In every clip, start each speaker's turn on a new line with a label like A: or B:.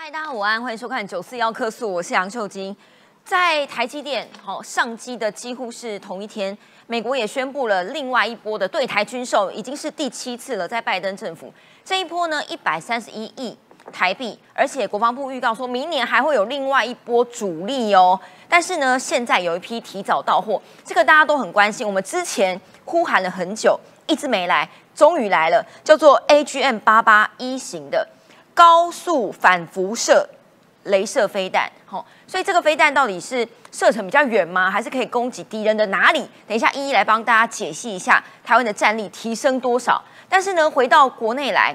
A: 嗨，大家午安，欢迎收看九四幺科速，我是杨秀金。在台积电好上机的几乎是同一天，美国也宣布了另外一波的对台军售，已经是第七次了。在拜登政府这一波呢，一百三十一亿台币，而且国防部预告说明年还会有另外一波主力哦。但是呢，现在有一批提早到货，这个大家都很关心。我们之前呼喊了很久，一直没来，终于来了，叫做 AGM 八八一型的高速反辐射镭射飞弹。好，所以这个飞弹到底是射程比较远吗？还是可以攻击敌人的哪里？等一下一一来帮大家解析一下台湾的战力提升多少。但是呢，回到国内来，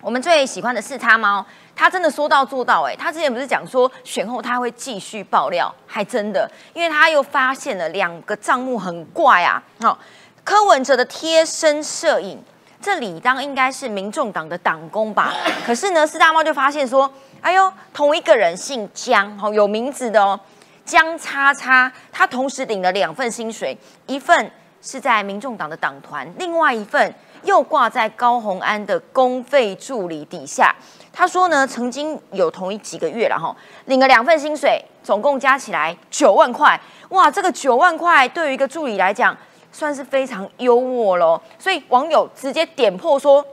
A: 我们最喜欢的是他猫，他真的说到做到。哎，他之前不是讲说选后他会继续爆料，还真的，因为他又发现了两个账目很怪啊。好，柯文哲的贴身摄影，这理当应该是民众党的党工吧？可是呢，四大猫就发现说。哎呦，同一个人姓江，哦，有名字的哦，江叉叉，他同时领了两份薪水，一份是在民众党的党团，另外一份又挂在高鸿安的公费助理底下。他说呢，曾经有同一几个月了哈，领了两份薪水，总共加起来九万块。哇，这个九万块对于一个助理来讲，算是非常幽默喽。所以网友直接点破说。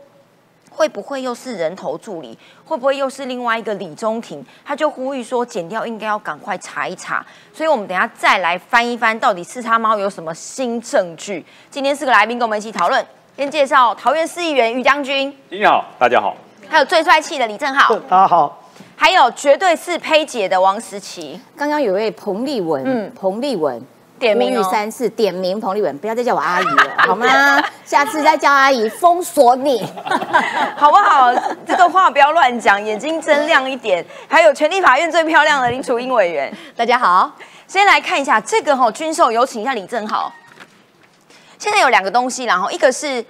A: 会不会又是人头助理？会不会又是另外一个李中庭？他就呼吁说，剪掉应该要赶快查一查。所以我们等下再来翻一翻，到底四叉猫有什么新证据？今天四个来宾跟我们一起讨论。先介绍桃园市议员于将军，
B: 你好，大家好。
A: 还有最帅气的李正浩，
C: 大家好。
A: 还有绝对是胚姐的王思琪。
D: 刚刚有位彭丽文，嗯，彭丽文。
A: 点名
D: 三次，点名彭丽文，不要再叫我阿姨了，好吗？下次再叫阿姨，封锁你，
A: 好不好？这个话不要乱讲，眼睛睁亮一点。还有权力法院最漂亮的林楚英委员，
D: 大家好。
A: 先来看一下这个哈军售，有请一下李正豪。现在有两个东西，然后一个是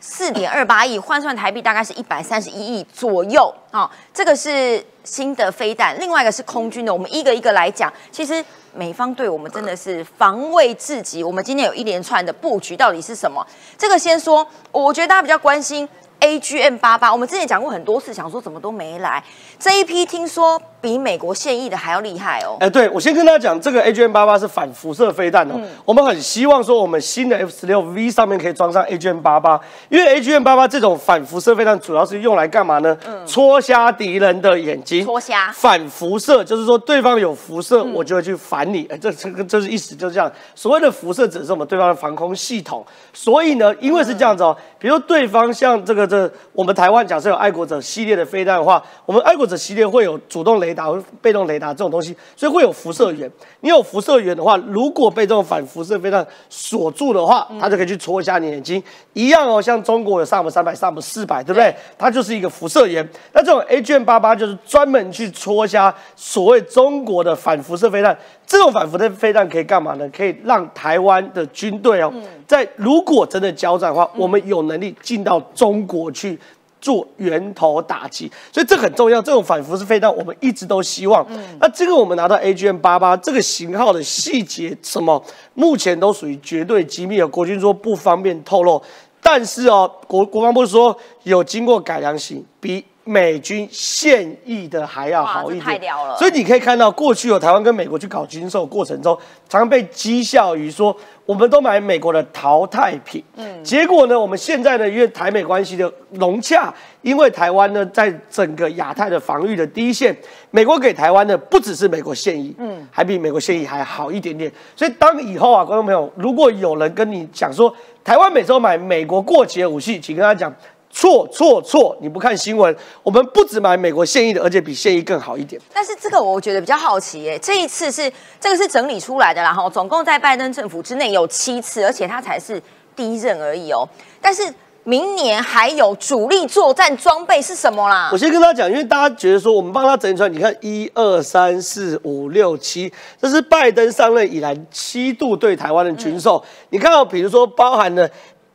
A: 四点二八亿，换算台币大概是一百三十一亿左右啊。这个是新的飞弹，另外一个是空军的，我们一个一个来讲。其实。美方对我们真的是防卫至极。我们今天有一连串的布局，到底是什么？这个先说，我觉得大家比较关心 AGM 八八。我们之前讲过很多次，想说怎么都没来。这一批听说比美国现役的还要厉害哦。
C: 哎，对我先跟大家讲，这个 AGM 八八是反辐射飞弹哦。我们很希望说，我们新的 F 十六 V 上面可以装上 AGM 八八，因为 AGM 八八这种反辐射飞弹主要是用来干嘛呢？戳瞎敌人的眼睛。
A: 戳瞎。
C: 反辐射就是说对方有辐射，我就会去反你。哎，这这个这是意思就是这样。所谓的辐射只是我们对方的防空系统。所以呢，因为是这样子哦，比如对方像这个这我们台湾假设有爱国者系列的飞弹的话，我们爱国。者系列会有主动雷达、被动雷达这种东西，所以会有辐射源。你有辐射源的话，如果被这种反辐射飞弹锁住的话，它就可以去戳一下你眼睛。一样哦，像中国有萨姆三百、萨姆四百，对不对？它就是一个辐射源。那这种 A G M 八八就是专门去戳一下所谓中国的反辐射飞弹。这种反辐射飞弹可以干嘛呢？可以让台湾的军队哦，在如果真的交战的话，我们有能力进到中国去。做源头打击，所以这很重要。这种反辐射飞弹，我们一直都希望。那这个我们拿到 AGM 八八这个型号的细节，什么目前都属于绝对机密，国军说不方便透露。但是哦，国国防部说有经过改良型，比。美军现役的还要好一点，
A: 太屌了。
C: 所以你可以看到，过去有台湾跟美国去搞军售过程中，常常被讥笑于说，我们都买美国的淘汰品。嗯，结果呢，我们现在呢，因为台美关系的融洽，因为台湾呢，在整个亚太的防御的第一线，美国给台湾的不只是美国现役，嗯，还比美国现役还好一点点。所以当以后啊，观众朋友，如果有人跟你讲说，台湾每周买美国过期的武器，请跟他讲。错错错！你不看新闻，我们不止买美国现役的，而且比现役更好一点。
A: 但是这个我觉得比较好奇耶，这一次是这个是整理出来的，然后总共在拜登政府之内有七次，而且他才是第一任而已哦。但是明年还有主力作战装备是什么啦？
C: 我先跟他讲，因为大家觉得说我们帮他整理出来，你看一二三四五六七，这是拜登上任以来七度对台湾的军售。你看到比如说包含了。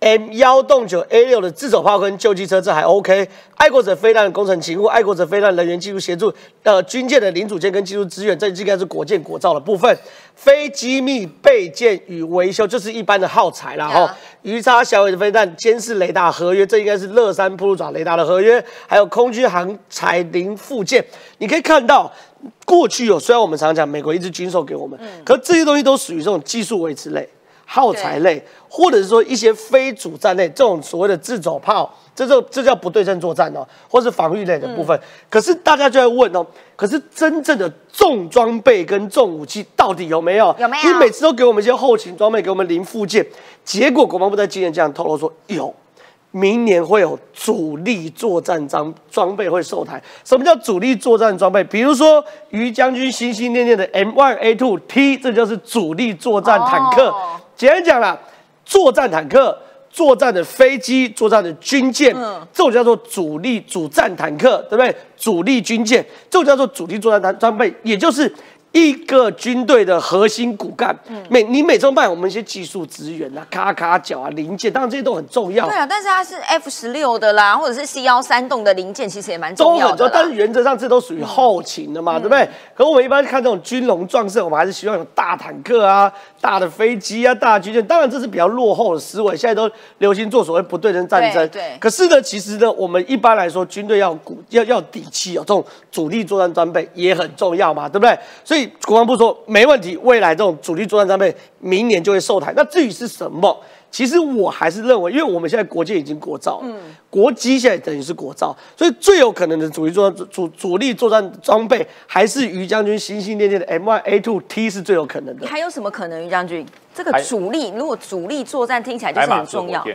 C: M 幺洞九 A 六的自走炮跟救济车，这还 OK。爱国者飞弹的工程勤务，爱国者飞弹人员技术协助，呃，军舰的零组件跟技术资源，这应该是国建国造的部分。非机密备件与维修，就是一般的耗材啦。哈。鱼叉小尾的飞弹监视雷达合约，这应该是乐山铺路爪雷达的合约。还有空军航材零附件，你可以看到，过去有虽然我们常讲美国一直军售给我们，可这些东西都属于这种技术维持类。耗材类，或者是说一些非主战类，这种所谓的自走炮，这就这叫不对称作战哦，或是防御类的部分。可是大家就在问哦，可是真正的重装备跟重武器到底有没有？
A: 有没有？
C: 你每次都给我们一些后勤装备，给我们零附件，结果国防部在今年这样透露说有，明年会有主力作战装装备会售台。什么叫主力作战装备？比如说于将军心心念念的 M1A2T，这就是主力作战坦克。简单讲了，作战坦克、作战的飞机、作战的军舰，这种叫做主力主战坦克，对不对？主力军舰，这种叫做主力作战装装备，也就是。一个军队的核心骨干，每你每周卖我们一些技术资源啊，卡卡角啊，零件，当然这些都很重要。
A: 对啊，但是它是 F 十六的啦，或者是 C 幺三栋的零件，其实也蛮重要的。
C: 但是原则上这都属于后勤的嘛，对不对？可我们一般看这种军容壮盛，我们还是希望有大坦克啊、大的飞机啊、大军舰。当然这是比较落后的思维，现在都流行做所谓不对称战争。
A: 对。
C: 可是呢，其实呢，我们一般来说军队要鼓要要底气哦，这种主力作战装备也很重要嘛，对不对？所以。国防部说没问题，未来这种主力作战装备明年就会售台。那至于是什么，其实我还是认为，因为我们现在国界已经国造，嗯，国机现在等于是国造，所以最有可能的主力作战主主力作战装备还是于将军心心念念的 M1A2T 是最有可能的。
A: 还有什么可能？于将军，这个主力如果主力作战听起来就是很重要，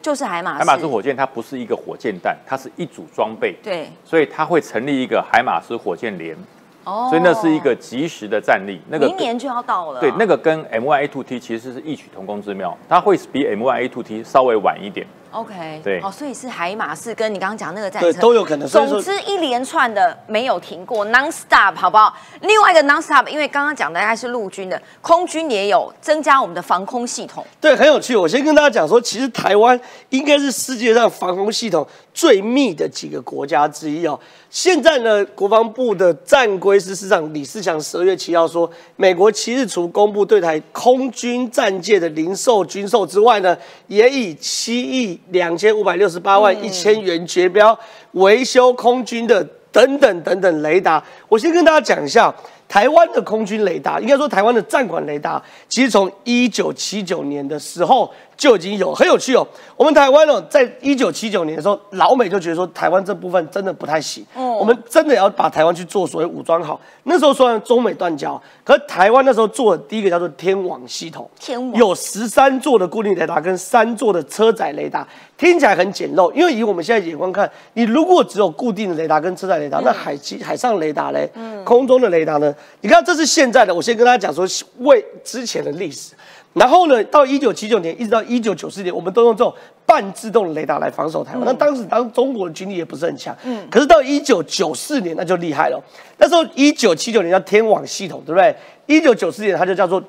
A: 就是海马
B: 海马斯火箭，它不是一个火箭弹，它是一组装备，
A: 对，
B: 所以它会成立一个海马斯火箭连。所以那是一个及时的战力，
A: 那个明年就要到了。
B: 对，那个跟 MYA2T 其实是异曲同工之妙，它会比 MYA2T 稍微晚一点。
A: OK，
B: 对，
A: 哦，所以是海马式跟你刚刚讲那个战
C: 车都有可能。
A: 总之一连串的没有停过，non-stop，好不好？另外一个 non-stop，因为刚刚讲的还是陆军的，空军也有增加我们的防空系统。
C: 对，很有趣。我先跟大家讲说，其实台湾应该是世界上防空系统最密的几个国家之一哦。现在呢，国防部的战规司司长李世强十二月七号说，美国七日除公布对台空军战舰的零售军售之外呢，也以七亿。两千五百六十八万一千元绝标维修空军的等等等等雷达，我先跟大家讲一下台湾的空军雷达，应该说台湾的战管雷达，其实从一九七九年的时候。就已经有很有趣哦。我们台湾哦，在一九七九年的时候，老美就觉得说台湾这部分真的不太行，我们真的要把台湾去做所谓武装好。那时候虽然中美断交，可台湾那时候做的第一个叫做天网系统，
A: 天网
C: 有十三座的固定雷达跟三座的车载雷达，听起来很简陋。因为以我们现在眼光看，你如果只有固定的雷达跟车载雷达，那海基海上雷达嘞，空中的雷达呢？你看这是现在的，我先跟大家讲说为之前的历史。然后呢，到一九七九年一直到一九九四年，我们都用这种半自动雷达来防守台湾。那当时当中国的军力也不是很强，嗯。可是到一九九四年那就厉害了。那时候一九七九年叫天网系统，对不对？一九九四年它就叫做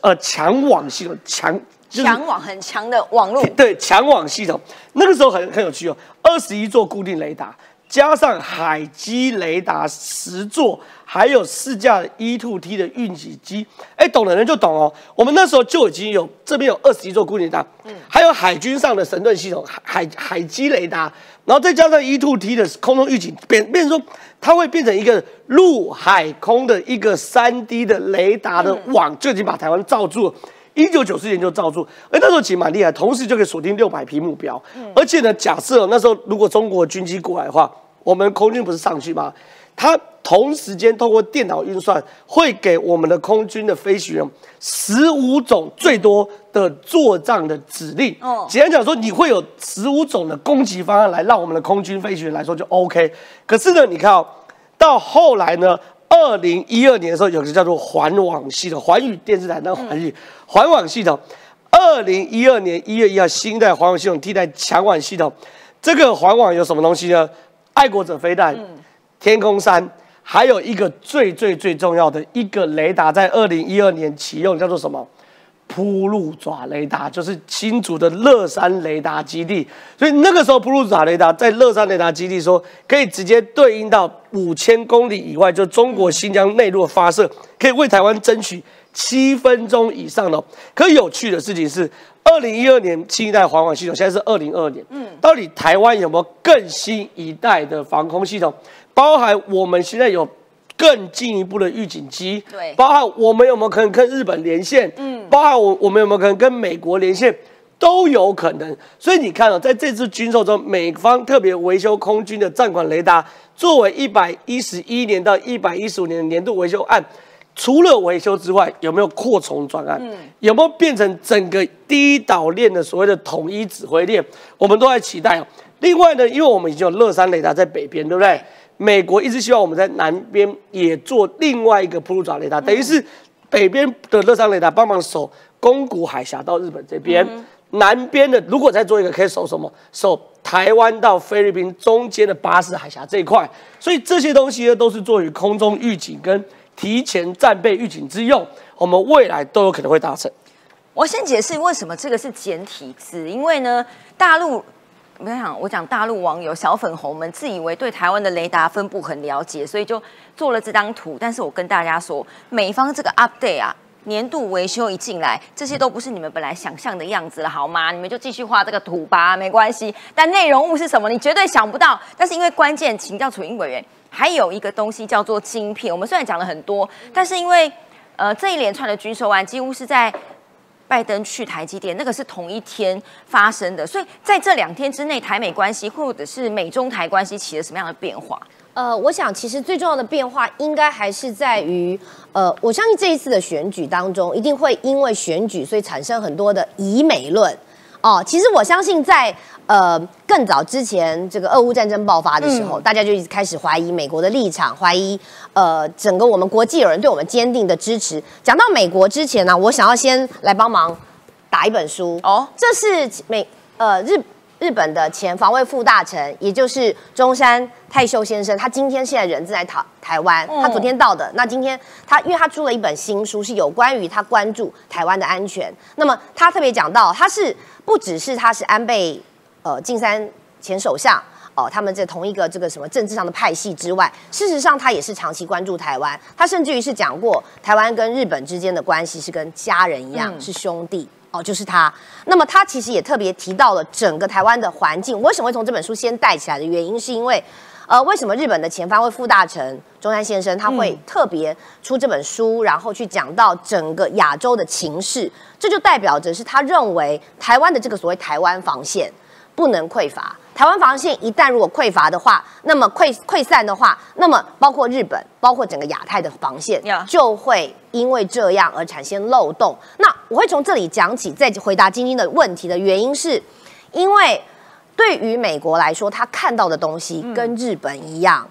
C: 呃强网系统，强
A: 强网很强的网络。
C: 对，强网系统那个时候很很有趣哦，二十一座固定雷达。加上海基雷达十座，还有四架 E2T 的运几机，哎，懂的人就懂哦。我们那时候就已经有这边有二十一座固定雷达，嗯，还有海军上的神盾系统，海海海基雷达，然后再加上 E2T 的空中预警，变变成说它会变成一个陆海空的一个三 D 的雷达的网，就已经把台湾罩住。一九九四年就罩住，哎，那时候其实蛮厉害，同时就可以锁定六百批目标。而且呢，假设那时候如果中国军机过来的话，我们空军不是上去吗？它同时间通过电脑运算，会给我们的空军的飞行员十五种最多的作战的指令。哦，简单讲说，你会有十五种的攻击方案来让我们的空军飞行员来说就 OK。可是呢，你看哦，到后来呢？二零一二年的时候，有个叫做环网系统，环宇电视台那个环宇环网系统。二零一二年一月一号，新一代环网系统替代强网系统。这个环网有什么东西呢？爱国者飞弹、天空山，还有一个最最最重要的一个雷达，在二零一二年启用，叫做什么？铺路爪雷达，就是新竹的乐山雷达基地。所以那个时候铺路爪雷达在乐山雷达基地说，可以直接对应到五千公里以外，就中国新疆内陆的发射，可以为台湾争取七分钟以上的哦。可有趣的事情是，二零一二年新一代环网系统，现在是二零二二年，嗯，到底台湾有没有更新一代的防空系统？包含我们现在有更进一步的预警机，
A: 对
C: 包含我们有没有可能跟日本连线，嗯，包含我我们有没有可能跟美国连线，都有可能。所以你看哦，在这次军售中，美方特别维修空军的战管雷达，作为一百一十一年到一百一十五年的年度维修案。除了维修之外，有没有扩充专案？嗯有没有变成整个第一岛链的所谓的统一指挥链？我们都在期待哦。另外呢，因为我们已经有乐山雷达在北边，对不对？美国一直希望我们在南边也做另外一个铺路爪雷达，等于是北边的乐山雷达帮忙守宫古海峡到日本这边，南边的如果再做一个，可以守什么？守台湾到菲律宾中间的巴士海峡这一块。所以这些东西呢，都是做于空中预警跟提前战备预警之用，我们未来都有可能会达成。
A: 我先解释为什么这个是简体字，因为呢，大陆我在想，我讲大陆网友小粉红们自以为对台湾的雷达分布很了解，所以就做了这张图。但是我跟大家说，美方这个 update 啊，年度维修一进来，这些都不是你们本来想象的样子了，好吗？你们就继续画这个图吧，没关系。但内容物是什么，你绝对想不到。但是因为关键，请教楚英委员，还有一个东西叫做晶片。我们虽然讲了很多，但是因为呃这一连串的军售案几乎是在拜登去台积电，那个是同一天发生的，所以在这两天之内，台美关系或者是美中台关系起了什么样的变化？
D: 呃，我想其实最重要的变化应该还是在于，呃，我相信这一次的选举当中，一定会因为选举，所以产生很多的以美论。哦，其实我相信在呃更早之前，这个俄乌战争爆发的时候，大家就一直开始怀疑美国的立场，怀疑呃整个我们国际有人对我们坚定的支持。讲到美国之前呢、我想要先来帮忙打一本书。
A: 哦
D: 哦，这是美呃日日本的前防卫副大臣，也就是中山泰秀先生，他今天现在人正在台台湾，他昨天到的。那今天他因为他出了一本新书，是有关于他关注台湾的安全。那么他特别讲到，他是不只是他是安倍呃晋三前首相。哦，他们在同一个这个什么政治上的派系之外，事实上他也是长期关注台湾。他甚至于是讲过，台湾跟日本之间的关系是跟家人一样，是兄弟。哦，就是他。那么他其实也特别提到了整个台湾的环境。为什么会从这本书先带起来的原因，是因为，呃，为什么日本的前方会副大臣中山先生他会特别出这本书，然后去讲到整个亚洲的情势？这就代表着是他认为台湾的这个所谓台湾防线不能匮乏。台湾防线一旦如果匮乏的话，那么溃溃散的话，那么包括日本，包括整个亚太的防线就会因为这样而产生漏洞。那我会从这里讲起，再回答晶晶的问题的原因是，因为对于美国来说，他看到的东西跟日本一样。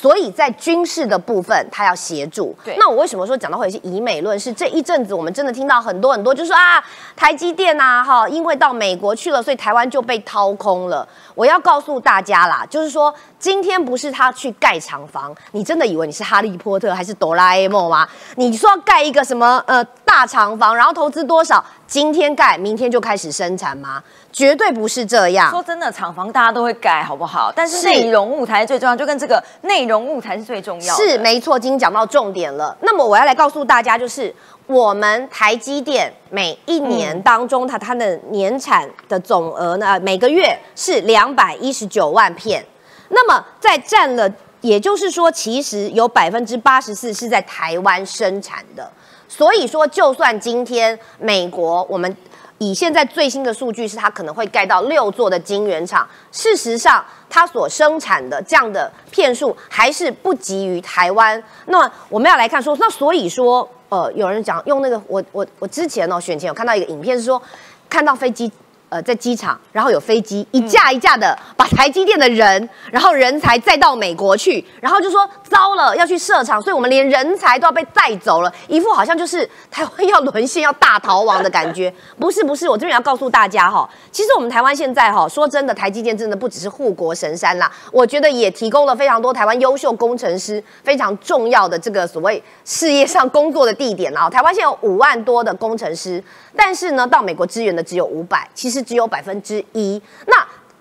D: 所以在军事的部分，他要协助。
A: 对
D: 那我为什么说讲到会是以美论？是这一阵子我们真的听到很多很多，就说啊，台积电呐，哈，因为到美国去了，所以台湾就被掏空了。我要告诉大家啦，就是说，今天不是他去盖厂房，你真的以为你是哈利波特还是哆啦 A 梦吗？你说要盖一个什么呃大厂房，然后投资多少？今天盖，明天就开始生产吗？绝对不是这样。
A: 说真的，厂房大家都会改，好不好？但是
D: 是
A: 内容物才是最重要，就跟这个内容物才是最重要的。
D: 是没错，今天讲到重点了。那么我要来告诉大家，就是我们台积电每一年当中，它它的年产的总额呢，每个月是两百一十九万片。那么在占了，也就是说，其实有百分之八十四是在台湾生产的。所以说，就算今天美国我们以现在最新的数据是，它可能会盖到六座的晶圆厂。事实上，它所生产的这样的片数还是不及于台湾。那我们要来看说，那所以说，呃，有人讲用那个我我我之前哦选前有看到一个影片是说，看到飞机呃，在机场，然后有飞机一架一架的把台积电的人，然后人才再到美国去，然后就说糟了要去设厂，所以我们连人才都要被带走了，一副好像就是台湾要沦陷要大逃亡的感觉。不是不是，我这边要告诉大家哈，其实我们台湾现在哈，说真的，台积电真的不只是护国神山啦，我觉得也提供了非常多台湾优秀工程师非常重要的这个所谓事业上工作的地点啊。台湾现在有五万多的工程师，但是呢，到美国支援的只有五百，其实。只有百分之一。那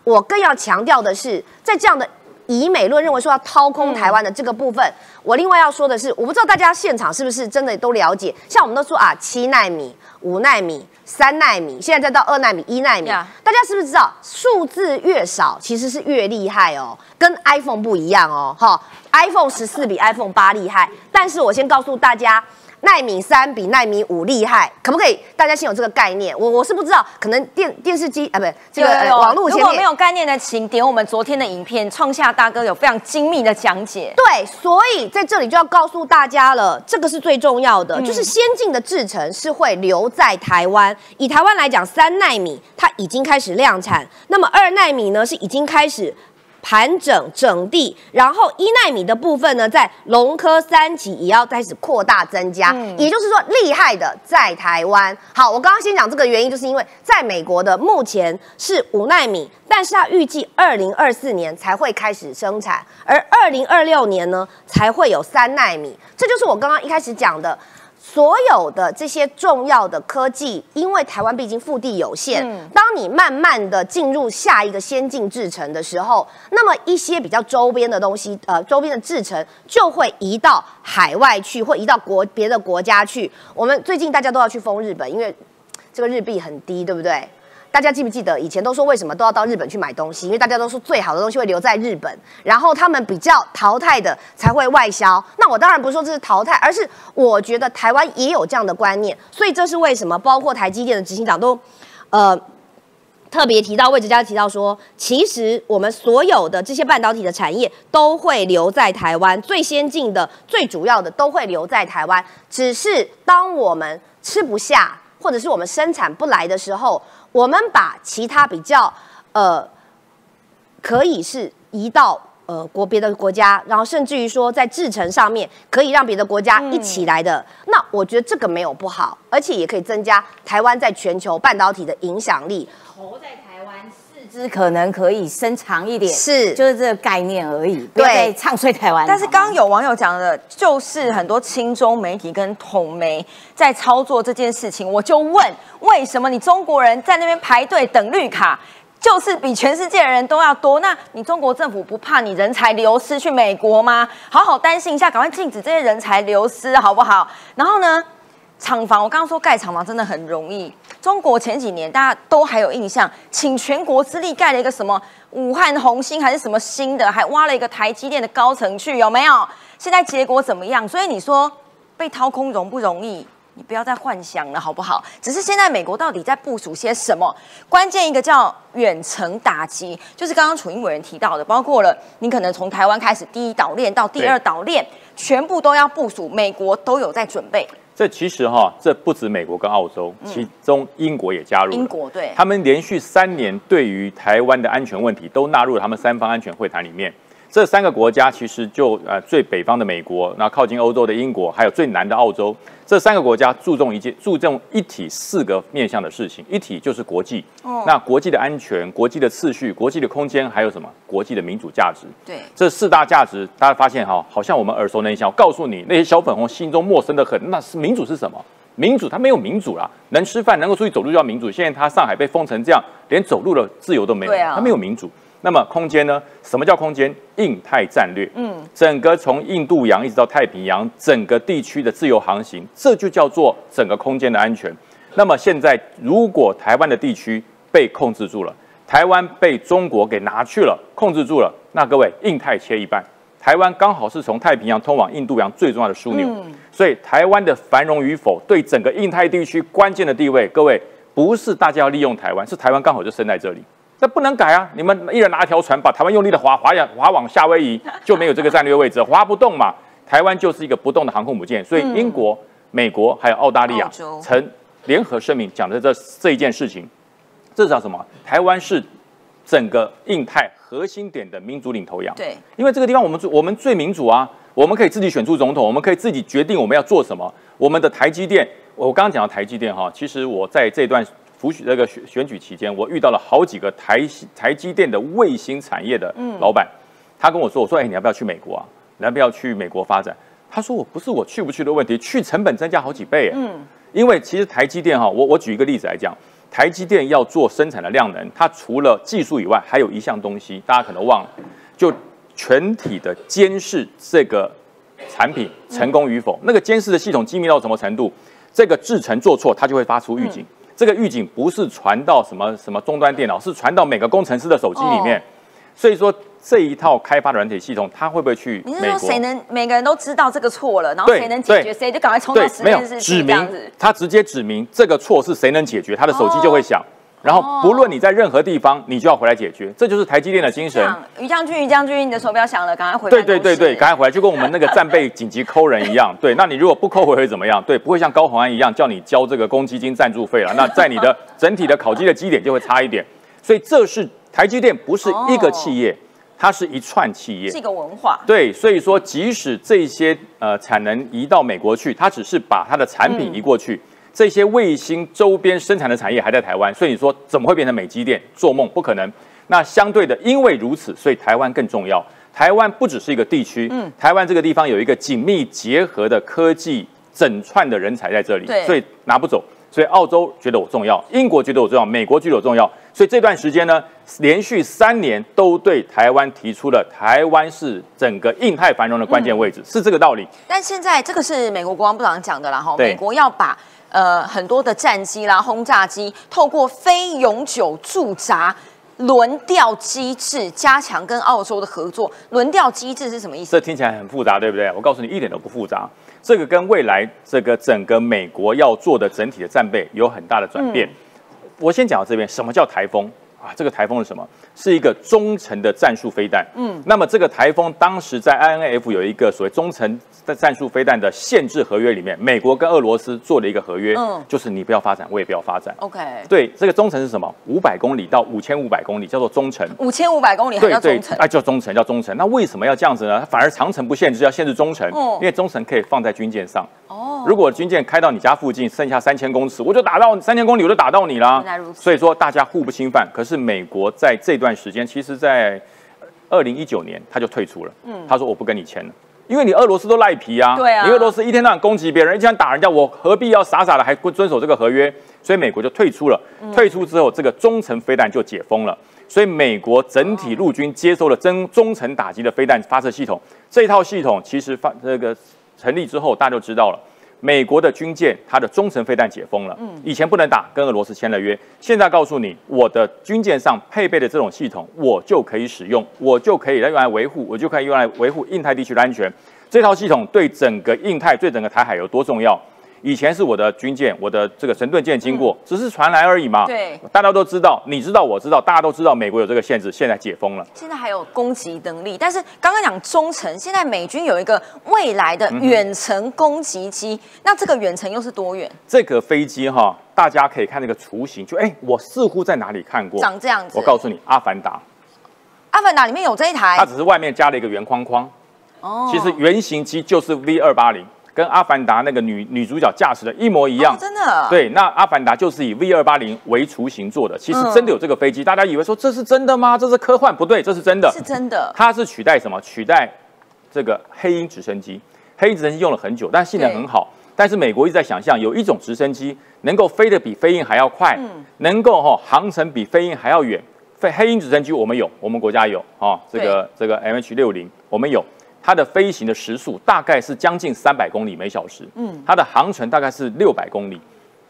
D: 我更要强调的是，在这样的以美论认为说要掏空台湾的这个部分，我另外要说的是，我不知道大家现场是不是真的都了解。像我们都说啊，七纳米、五纳米、三纳米，现在再到二纳米、一纳米，大家是不是知道数字越少其实是越厉害哦？跟 iPhone 不一样哦，哈，iPhone 十四比 iPhone 八厉害。但是我先告诉大家。奈米三比奈米五厉害，可不可以？大家先有这个概念。我我是不知道，可能电电视机啊，不是这个网络前面。
A: 如果没有概念的，请点我们昨天的影片，创下大哥有非常精密的讲解。
D: 对，所以在这里就要告诉大家了，这个是最重要的，就是先进的制程是会留在台湾。以台湾来讲，三奈米它已经开始量产，那么二奈米呢是已经开始。盘整整地，然后一纳米的部分呢，在龙科三级也要开始扩大增加，也就是说厉害的在台湾。好，我刚刚先讲这个原因，就是因为在美国的目前是五纳米，但是它预计二零二四年才会开始生产，而二零二六年呢才会有三纳米，这就是我刚刚一开始讲的。所有的这些重要的科技，因为台湾毕竟腹地有限，当你慢慢的进入下一个先进制程的时候，那么一些比较周边的东西，呃，周边的制程就会移到海外去，或移到国别的国家去。我们最近大家都要去封日本，因为这个日币很低，对不对？大家记不记得以前都说为什么都要到日本去买东西？因为大家都说最好的东西会留在日本，然后他们比较淘汰的才会外销。那我当然不是说这是淘汰，而是我觉得台湾也有这样的观念，所以这是为什么？包括台积电的执行长都，呃，特别提到魏哲家提到说，其实我们所有的这些半导体的产业都会留在台湾，最先进的、最主要的都会留在台湾。只是当我们吃不下，或者是我们生产不来的时候。我们把其他比较呃，可以是移到呃国别的国家，然后甚至于说在制程上面可以让别的国家一起来的，那我觉得这个没有不好，而且也可以增加台湾在全球半导体的影响力。
E: 台湾四肢可能可以伸长一点，
D: 是
E: 就是这个概念而已。对，唱衰台湾。
A: 但是刚刚有网友讲的，就是很多亲中媒体跟统媒在操作这件事情，我就问。为什么你中国人在那边排队等绿卡，就是比全世界的人都要多？那你中国政府不怕你人才流失去美国吗？好好担心一下，赶快禁止这些人才流失，好不好？然后呢，厂房，我刚刚说盖厂房真的很容易。中国前几年大家都还有印象，请全国之力盖了一个什么武汉红星还是什么新的，还挖了一个台积电的高层去，有没有？现在结果怎么样？所以你说被掏空容不容易？你不要再幻想了，好不好？只是现在美国到底在部署些什么？关键一个叫远程打击，就是刚刚楚英委员提到的，包括了你可能从台湾开始第一岛链到第二岛链，全部都要部署，美国都有在准备。
B: 这其实哈，这不止美国跟澳洲，其中英国也加入。
A: 英国对，
B: 他们连续三年对于台湾的安全问题都纳入了他们三方安全会谈里面。这三个国家其实就呃最北方的美国，那靠近欧洲的英国，还有最南的澳洲，这三个国家注重一件注重一体四个面向的事情，一体就是国际，那国际的安全、国际的次序、国际的空间，还有什么国际的民主价值？
A: 对，
B: 这四大价值，大家发现哈，好像我们耳熟能详。我告诉你，那些小粉红心中陌生的很，那是民主是什么？民主它没有民主啦，能吃饭能够出去走路叫民主。现在他上海被封成这样，连走路的自由都没有，他没有民主。那么空间呢？什么叫空间？印太战略，嗯，整个从印度洋一直到太平洋，整个地区的自由航行，这就叫做整个空间的安全。那么现在，如果台湾的地区被控制住了，台湾被中国给拿去了，控制住了，那各位，印太切一半，台湾刚好是从太平洋通往印度洋最重要的枢纽，所以台湾的繁荣与否，对整个印太地区关键的地位，各位不是大家要利用台湾，是台湾刚好就生在这里。这不能改啊！你们一人拿一条船，把台湾用力的划划呀划往夏威夷，就没有这个战略位置，划不动嘛。台湾就是一个不动的航空母舰，所以英国、美国还有澳大利亚曾联合声明讲的这这一件事情，这叫什么？台湾是整个印太核心点的民主领头羊。
A: 对，
B: 因为这个地方我们最我们最民主啊，我们可以自己选出总统，我们可以自己决定我们要做什么。我们的台积电，我刚刚讲到台积电哈，其实我在这段辅选那个选选举期间，我遇到了好几个台台积电的卫星产业的老板，他跟我说，我说，哎，你要不要去美国啊？你要不要去美国发展？他说，我不是我去不去的问题，去成本增加好几倍。嗯，因为其实台积电哈，我我举一个例子来讲，台积电要做生产的量能，它除了技术以外，还有一项东西，大家可能忘了，就全体的监视这个产品成功与否。那个监视的系统机密到什么程度？这个制程做错，它就会发出预警。这个预警不是传到什么什么终端电脑，是传到每个工程师的手机里面。所以说这一套开发的软体系统，它会不会去
A: 你是？说谁能每个人都知道这个错了，然后
B: 对
A: 谁能解决，
B: 对
A: 谁就赶快冲到
B: 对，
A: 实验室
B: 指明
A: 去这样子。，
B: 他直接指明这个错是谁能解决，他的手机就会响。然后不论你在任何地方，你就要回来解决，这就是台积电的精神。
A: 于将军，于将军，你的手表响了，赶快回
B: 对
A: 办公室
B: 对对对，赶快回来，就跟我们那个战备紧急扣人一样。对，那你如果不扣回会怎么样？对，不会像高鸿安一样叫你交这个公积金赞助费了。那在你的 整体的考绩的基点就会差一点。所以这是台积电不是一个企业，它是一串企业
A: 是。一个文化。
B: 对，所以说即使这些呃产能移到美国去，它只是把它的产品移过去，这些卫星周边生产的产业还在台湾，所以你说怎么会变成美积电？做梦不可能。那相对的，因为如此，所以台湾更重要。台湾不只是一个地区，嗯，台湾这个地方有一个紧密结合的科技整串的人才在这里
A: 对，
B: 所以拿不走。所以澳洲觉得我重要，英国觉得我重要，美国觉得我重要。所以这段时间呢，连续三年都对台湾提出了台湾是整个印太繁荣的关键位置，是这个道理。
A: 但现在这个是美国国防部长讲的啦，哈，美国要把呃很多的战机啦、轰炸机透过非永久驻扎轮调机制，加强跟澳洲的合作。轮调机制是什么意思？
B: 这听起来很复杂，对不对？我告诉你，一点都不复杂。这个跟未来这个整个美国要做的整体的战备有很大的转变。我先讲到这边，什么叫台风啊？这个台风是什么？是一个中程的战术飞弹。嗯，那么这个台风当时在 INF 有一个所谓中程的战术飞弹的限制合约里面，美国跟俄罗斯做了一个合约，
A: 嗯
B: 就是你不要发展，我也不要发展。
A: OK，
B: 对，这个中程是什么？五百公里到五千五百公里叫做中程。
A: 五千五百公里还
B: 对对
A: 叫中，程，
B: 啊，叫中程，叫中程。那为什么要这样子呢？反而长程不限制，要限制中程，
A: 哦
B: 因为中程可以放在军舰上。
A: 哦，
B: 如果军舰开到你家附近，剩下三千公尺，我就打到三千公里，我就打到你了
A: 原来如。此
B: 所以说大家互不侵犯。可是美国在这段时间，其实在二零一九年他就退出了。嗯，他说我不跟你签了。因为你俄罗斯都赖皮啊，
A: 对啊
B: 你俄罗斯一天到晚攻击别人，一天打人家，我何必要傻傻的还不遵守这个合约？所以美国就退出了。
A: 嗯
B: 退出之后，这个中程飞弹就解封了。所以美国整体陆军接收了真中程打击的飞弹发射系统，这一套系统其实发这个成立之后，大家就知道了。美国的军舰，它的中程飞弹解封了，以前不能打，跟俄罗斯签了约，现在告诉你，我的军舰上配备的这种系统，我就可以使用，我就可以来用来维护，我就可以用来维护印太地区的安全。这套系统对整个印太、对整个台海有多重要？以前是我的军舰，我的这个神盾舰经过，只是传来而已嘛。
A: 对，
B: 大家都知道，你知道，我知道，大家都知道，美国有这个限制，现在解封了。
A: 现在还有攻击能力，但是刚刚讲中程，现在美军有一个未来的远程攻击机，那这个远程又是多远？
B: 这个飞机哈，大家可以看那个雏形，就哎，我似乎在哪里看过。
A: 长这样子。
B: 我告诉你，阿凡达，
A: 阿凡达里面有这一台
B: 它只是外面加了一个圆框框，
A: 哦
B: 其实原型机就是 V 二八零，跟阿凡达那个女女主角驾驶的一模一样。
A: 哦真的。
B: 对，那阿凡达就是以 V 二八零为雏形做的，其实
A: 嗯
B: 真的有这个飞机，大家以为说这是真的吗？这是科幻？不对，这是真的
A: 是。真的。
B: 它是取代什么？取代这个黑鹰直升机。黑鹰直升机用了很久，但性能很好。但是美国一直在想象，有一种直升机能够飞得比飞鹰还要快，
A: 嗯
B: 能够哈、航程比飞鹰还要远。飞黑鹰直升机我们有，我们国家有哦，这个这个 MH 六零我们有。它的飞行的时速大概是将近三百公里每小时，嗯，它的航程大概是六百公里。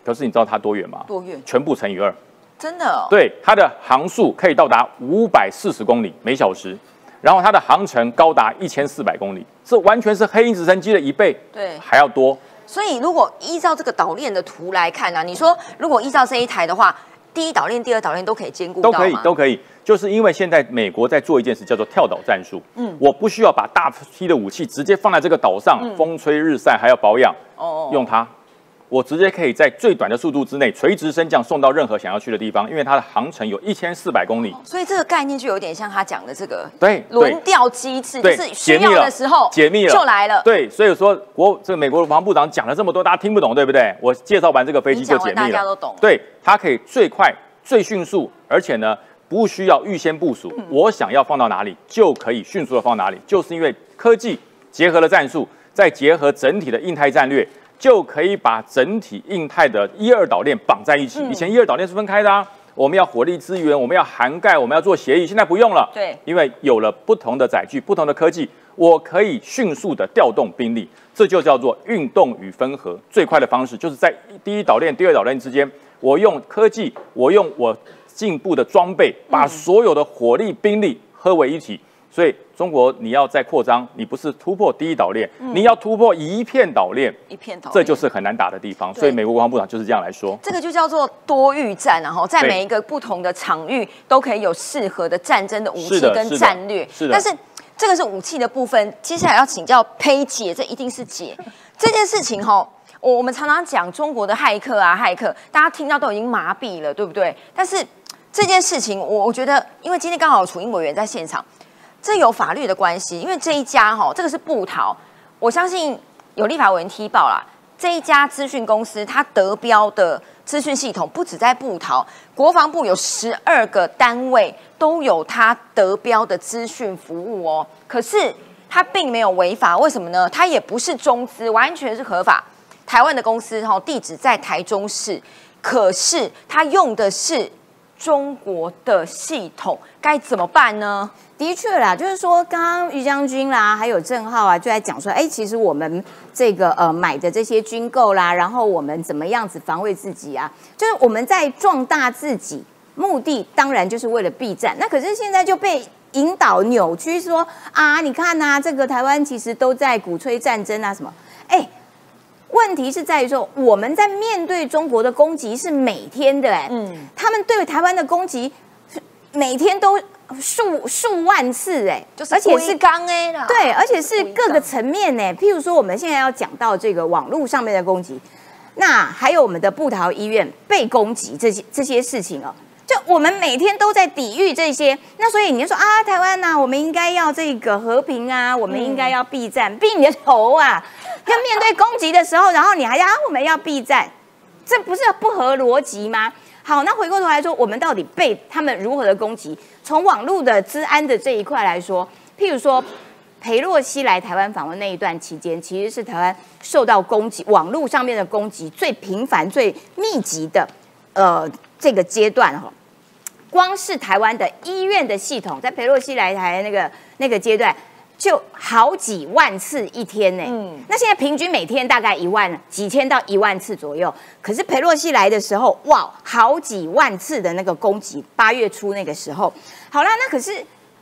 B: 可是你知道它多远吗？
A: 多远？
B: 全部乘以二，
A: 真的、哦。
B: 对，它的航速可以到达五百四十公里每小时，然后它的航程高达一千四百公里，这完全是黑鹰直升机的一倍，
A: 对
B: 还要多。
A: 所以如果依照这个岛链的图来看呢、啊，你说如果依照这一台的话，第一岛链、第二岛链都可以兼顾到
B: 都可以，都可以。就是因为现在美国在做一件事，叫做跳岛战术。嗯，我不需要把大批的武器直接放在这个岛上，风吹日晒还要保养，
A: 哦
B: 用它。我直接可以在最短的速度之内垂直升降送到任何想要去的地方，因为它的航程有一千四百公里。
A: 所以这个概念就有点像他讲的这个
B: 对
A: 轮调机制，就
B: 对
A: 是需要的时候
B: 解密了
A: 就来了。
B: 对，所以说国这个美国的防部长讲了这么多，大家听不懂，对不对？我介绍完这个飞机就解密了，
A: 大家都懂
B: 对，它可以最快、最迅速，而且呢不需要预先部署，我想要放到哪里就可以迅速的放哪里，就是因为科技结合了战术，再结合整体的印太战略。就可以把整体印太的一二岛链绑在一起。以前一二岛链是分开的啊，我们要火力资源，我们要涵盖，我们要做协议，现在不用了。
A: 对
B: 因为有了不同的载具、不同的科技，我可以迅速的调动兵力，这就叫做运动与分合。最快的方式就是在第一岛链、第二岛链之间，我用科技，我用我进步的装备，把所有的火力、兵力合为一体。所以中国你要再扩张，你不是突破第一岛链，你要突破一片岛链，
A: 一片头，
B: 这就是很难打的地方。所以美国国防部长就是这样来说。
A: 这个就叫做多域战，然后在每一个不同的场域都可以有适合的战争的武器跟战略。
B: 是的
A: 但是这个是武器的部分，接下来要请教佩姐，这一定是姐 这件事情哈。我我们常常讲中国的骇客啊，骇客，大家听到都已经麻痹了，对不对？但是这件事情，我我觉得，因为今天刚好楚英委员在现场，这有法律的关系，因为这一家哈，这个是布桃，我相信有立法委员踢爆啦，这一家资讯公司它得标的资讯系统不止在布桃，国防部有十二个单位都有它得标的资讯服务哦，可是它并没有违法，为什么呢？它也不是中资，完全是合法。台湾的公司哈，地址在台中市，可是它用的是中国的系统，该怎么办呢？
E: 的确啦，就是说，刚刚于将军啦，还有郑浩啊，就在讲说，哎，其实我们这个呃买的这些军购啦，然后我们怎么样子防卫自己啊？就是我们在壮大自己，目的当然就是为了避战。那可是现在就被引导扭曲说啊，你看呐、这个台湾其实都在鼓吹战争啊什么？哎，问题是在于说，我们在面对中国的攻击是每天的、哎，
A: 嗯
E: 嗯，他们对台湾的攻击是每天都数数万次、哎，
A: 就是
E: 而且是
A: 刚哎啦，
E: 对，而且是各个层面呢。譬如说，我们现在要讲到这个网络上面的攻击，那还有我们的布桃医院被攻击这些这些事情哦，就我们每天都在抵御这些。那所以你就说啊，台湾呐、我们应该要这个和平啊，我们应该要避战，避你的头啊！要面对攻击的时候，然后你还要啊，我们要避战，这不是不合逻辑吗？好，那回过头来说，我们到底被他们如何的攻击？从网络的治安的这一块来说，譬如说，裴洛西来台湾访问那一段期间，其实是台湾受到攻击，网络上面的攻击最频繁、最密集的，呃，这个阶段哈。光是台湾的医院的系统，在佩洛西来台那个那个阶段，就好几万次一天呢。嗯，那现在平均每天大概一万几千到一万次左右。可是裴洛西来的时候，哇，好几万次的那个攻击，八月初那个时候。好啦，那可是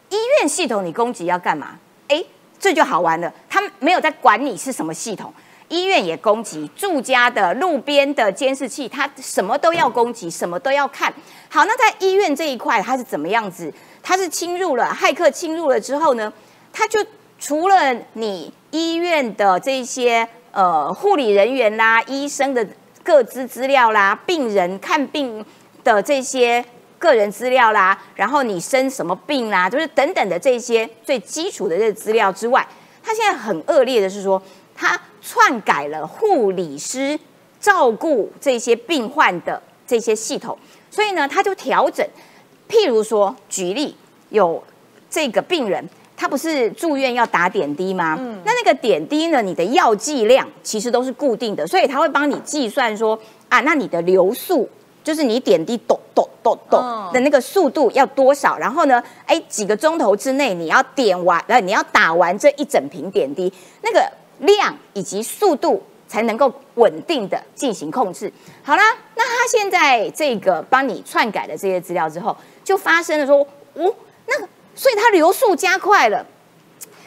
E: 医院系统你攻击要干嘛？哎，这就好玩了，他们没有在管你是什么系统。医院也攻击，住家的、路边的监视器，它什么都要攻击，什么都要看。好，那在医院这一块，它是怎么样子？它是侵入了，骇客侵入了之后呢，它就除了你医院的这些呃护理人员啦、医生的各资资料啦、病人看病的这些个人资料啦，然后你生什么病啦，就是等等的这些最基础的这些资料之外，它现在很恶劣的是说，它篡改了护理师照顾这些病患的这些系统，所以呢，他就调整。譬如说，举例有这个病人，他不是住院要打点滴吗？嗯那那个点滴呢，你的药剂量其实都是固定的，所以他会帮你计算说啊，那你的流速。就是你点滴咚咚咚咚
A: 嗯
E: 的那个速度要多少，然后呢，哎，几个钟头之内你要点完，呃，你要打完这一整瓶点滴，那个量以及速度才能够稳定的进行控制。好啦，那他现在这个帮你篡改了这些资料之后，就发生了说，哦，那个所以它流速加快了，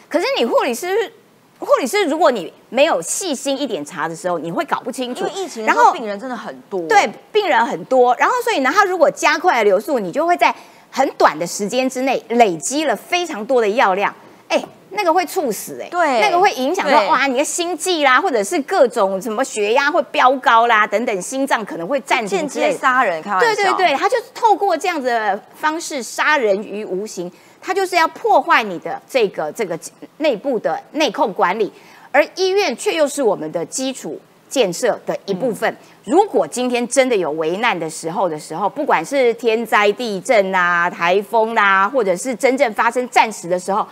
E: 可是你护理师。护理师，如果你没有细心一点查的时候，你会搞不清楚。
A: 因为疫情
E: 然后
A: 病人真的很多，
E: 对，病人很多，然后所以呢，他如果加快了流速，你就会在很短的时间之内累积了非常多的药量。哎，那个会猝死哎、
A: 对
E: 那个会影响到哇你的心悸啦，或者是各种什么血压会飙高啦等等，心脏可能会暂停
A: 间
E: 之类
A: 杀人，开玩笑。
E: 对对对，他就是透过这样子的方式杀人于无形，他就是要破坏你的这个这个内部的内控管理，而医院却又是我们的基础建设的一部分。如果今天真的有危难的时候的时候，不管是天灾、地震啊、台风啦、或者是真正发生战时的时候，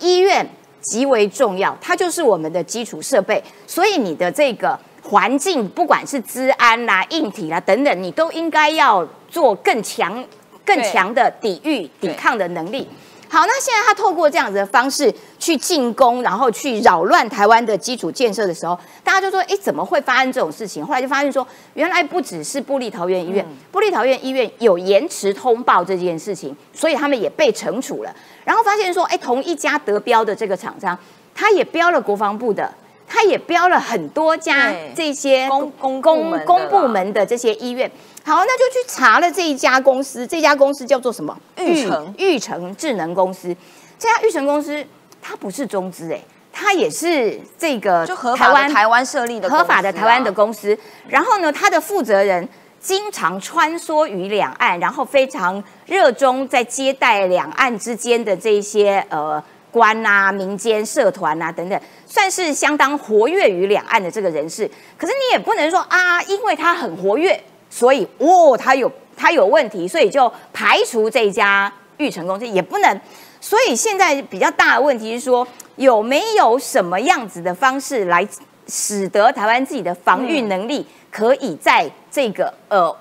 E: 医院极为重要，它就是我们的基础设备，所以你的这个环境，不管是治安啦、硬体啦等等，你都应该要做更强、更强的抵御、抵抗的能力。好，那现在他透过这样子的方式去进攻，然后去扰乱台湾的基础建设的时候，大家就说：哎，怎么会发生这种事情？后来就发现说，原来不只是布利桃园医院，布利桃园医院有延迟通报这件事情，所以他们也被惩处了。然后发现说，哎，同一家得标的这个厂商，他也标了国防部的，他也标了很多家
A: 对
E: 这些
A: 公公
E: 公公部
A: 啦
E: 门的这些医院。好，那就去查了这一家公司，这家公司叫做什么？
A: 玉成
E: 玉成智能公司。这家玉成公司它不是中资哎，它也是这个
A: 就合法的台湾设立的啊
E: 合法的台湾的公司。然后呢，它的负责人经常穿梭于两岸，然后非常热衷在接待两岸之间的这些呃官啊、民间社团啊等等，算是相当活跃于两岸的这个人士。可是你也不能说啊，因为他很活跃，所以哦，他有他有问题，所以就排除这家玉成公司，也不能。所以现在比较大的问题是说，有没有什么样子的方式来使得台湾自己的防御能力可以在这个呃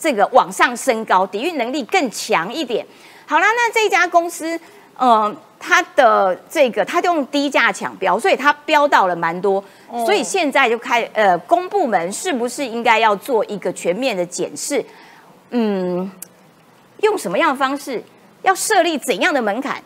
E: 这个往上升高，抵御能力更强一点？好啦，那这家公司，呃，它的这个它就用低价抢标，所以它标到了蛮多，所以现在就开呃公部门是不是应该要做一个全面的检视？嗯，用什么样的方式？要设立怎样的门槛？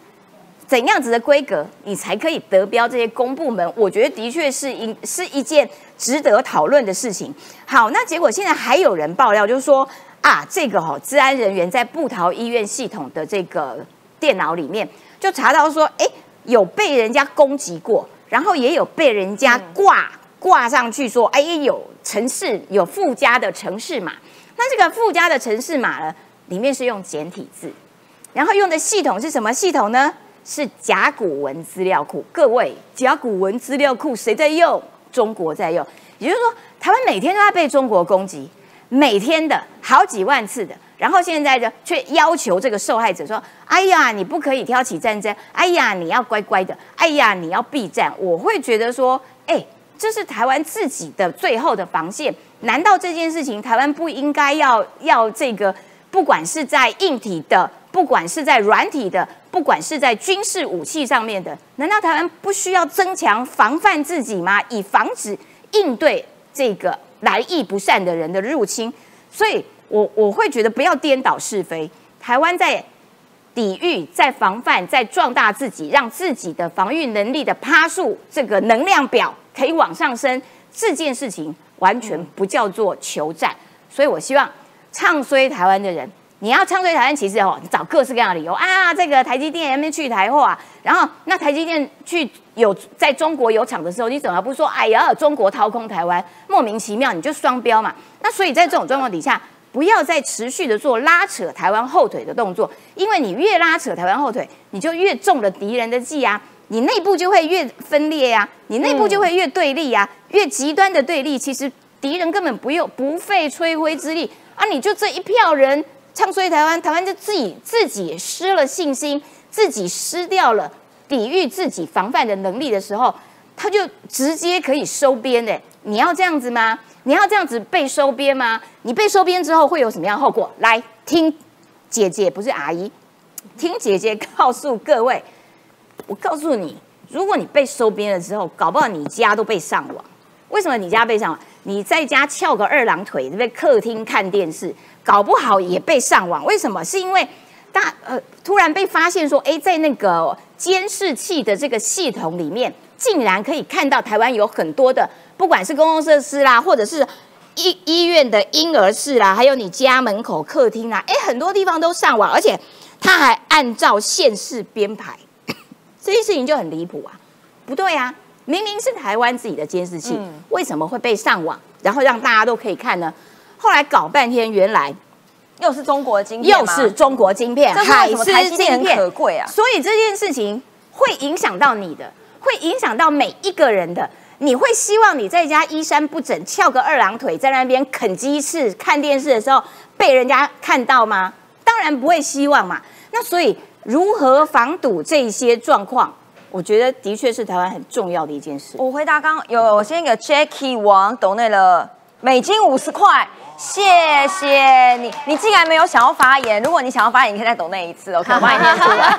E: 怎样子的规格，你才可以得标这些公部门？我觉得的确是一是一件值得讨论的事情。好，那结果现在还有人爆料，就是说啊，这个哈、哦，治安人员在布桃医院系统的这个电脑里面就查到说，哎，有被人家攻击过，然后也有被人家挂、挂上去说，哎，有城市有附加的城市码。那这个附加的城市码呢，里面是用简体字。然后用的系统是什么系统呢？是甲骨文资料库。各位，甲骨文资料库谁在用？中国在用。也就是说，台湾每天都在被中国攻击，每天的好几万次的。然后现在呢，却要求这个受害者说：“哎呀，你不可以挑起战争。哎呀，你要乖乖的。哎呀，你要避战。”我会觉得说，哎，这是台湾自己的最后的防线。难道这件事情台湾不应该要要这个？不管是在硬体的，不管是在软体的，不管是在军事武器上面的，难道台湾不需要增强防范自己吗？以防止应对这个来意不善的人的入侵？所以我我会觉得不要颠倒是非。台湾在抵御、在防范、在壮大自己，让自己的防御能力的趴数这个能量表可以往上升，这件事情完全不叫做求战。所以我希望。唱衰台湾的人，你要唱衰台湾，其实哦，你找各式各样的理由啊。这个台积电还没去台化，然后那台积电去有在中国有厂的时候，你怎么不说？哎呀，中国掏空台湾，莫名其妙，你就双标嘛。那所以在这种状况底下，不要再持续的做拉扯台湾后腿的动作，因为你越拉扯台湾后腿，你就越中了敌人的计啊，你内部就会越分裂呀、啊，你内部就会越对立呀、啊，越极端的对立，其实敌人根本不用不费吹灰之力。啊！你就这一票人唱衰台湾，台湾就自己自己失了信心，自己失掉了抵御自己防范的能力的时候，他就直接可以收编的。你要这样子吗？你要这样子被收编吗？你被收编之后会有什么样的后果？来听姐姐，不是阿姨，听姐姐告诉各位。我告诉你，如果你被收编了之后，搞不好你家都被上网。为什么你家被上网？你在家翘个二郎腿，在客厅看电视，搞不好也被上网。为什么？是因为大呃突然被发现说，哎，在那个监视器的这个系统里面，竟然可以看到台湾有很多的，不管是公共设施啦，或者是医医院的婴儿室啦，还有你家门口客厅啦，哎，很多地方都上网，而且他还按照县市编排。这件事情就很离谱啊，不对啊，明明是台湾自己的监视器，为什么会被上网，然后让大家都可以看呢？后来搞半天，原来
A: 又是中国的晶片
E: 又是中国晶片，
A: 这是为什么台积电很可贵啊
E: 所以这件事情会影响到你的，会影响到每一个人的。你会希望你在家衣衫不整，翘个二郎腿在那边啃鸡翅、看电视的时候被人家看到吗？当然不会希望嘛。那所以如何防堵这些状况，我觉得的确是台湾很重要的一件事。
A: 我回答刚有我先给 Jackie 王抖内了美金五十块，谢谢你。你竟然没有想要发言，如果你想要发言，你可以再抖那一次，我可以帮你念出来。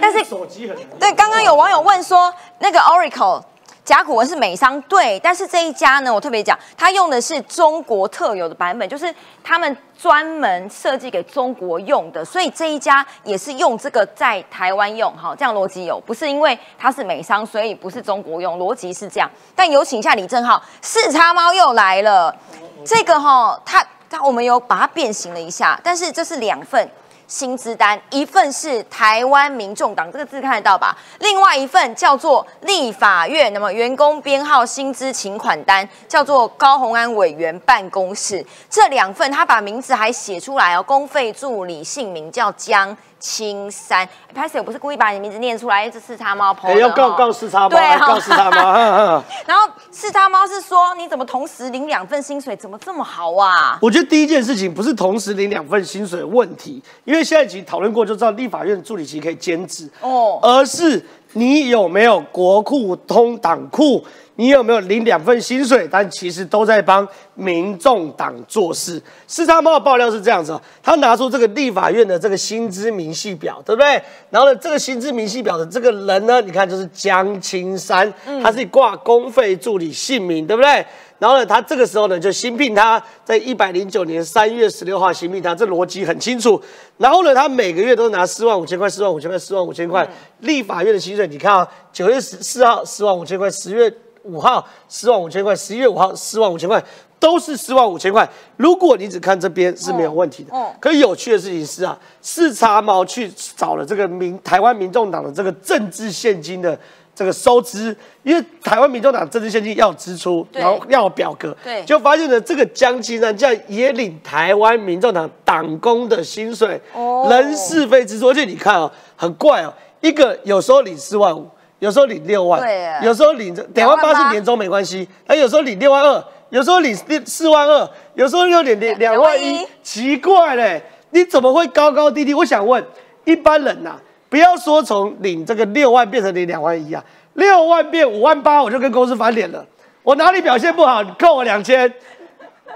A: 但是
C: 手机很难
A: 对，刚刚有网友问说，那个 Oracle 甲骨文是美商，对，但是这一家呢，我特别讲，它用的是中国特有的版本，就是他们专门设计给中国用的，所以这一家也是用这个在台湾用，哈，这样逻辑有，不是因为它是美商，所以不是中国用，逻辑是这样。但有请一下李正浩，四叉猫又来了，这个哈、它它我们有把它变形了一下，但是这是两份。薪资单，一份是台湾民众党这个字看得到吧？另外一份叫做立法院，那么员工编号薪资请款单叫做高鸿安委员办公室。这两份他把名字还写出来哦，公费助理姓名叫江青山。拍摄我不是故意把你名字念出来，这是他猫朋友
C: 哎要告告四叉猫，
A: 对
C: 告四叉猫，
A: 然后四叉猫是说你怎么同时领两份薪水，怎么这么好啊？
C: 我觉得第一件事情不是同时领两份薪水的问题，因为现在已经讨论过就知道，立法院助理其实可以兼职
A: 哦
C: 而是你有没有国库通党库，你有没有领两份薪水，但其实都在帮民众党做事。四叉猫的爆料是这样子哦，他拿出这个立法院的这个薪资明细表，对不对？然后呢，这个薪资明细表的这个人呢，你看就是江青山，他是挂公费助理姓名，对不对？然后呢，他这个时候呢就新聘他，在一百零九年三月十六号新聘他，这逻辑很清楚。然后呢，他每个月都拿四万五千块、四万五千块、四万五千块。立法院的薪水，你看啊，九月十四号四万五千块，十月五号四万五千块，十一月五号四万五千块，都是四万五千块。如果你只看这边是没有问题的。
A: 哦哦
C: 可有趣的事情是啊，视察毛去找了这个民台湾民众党的这个政治现金的这个收支，因为台湾民众党政治现金要支出，然后要表格，
A: 对
C: 就发现呢这个江青山竟然也领台湾民众党党工的薪水，
A: 哦
C: 人事费支出，而且你看哦，很怪哦，一个有时候领四万五，有时候领六万有时候领两万八
A: 2万八
C: 是年终没关系，他有时候领六万二，有时候领四万二，有时候又领两两万一奇怪嘞，你怎么会高高低低？我想问一般人呐、不要说从领这个六万变成领两万一啊，六万变五万八，我就跟公司翻脸了。我哪里表现不好，你扣我两千，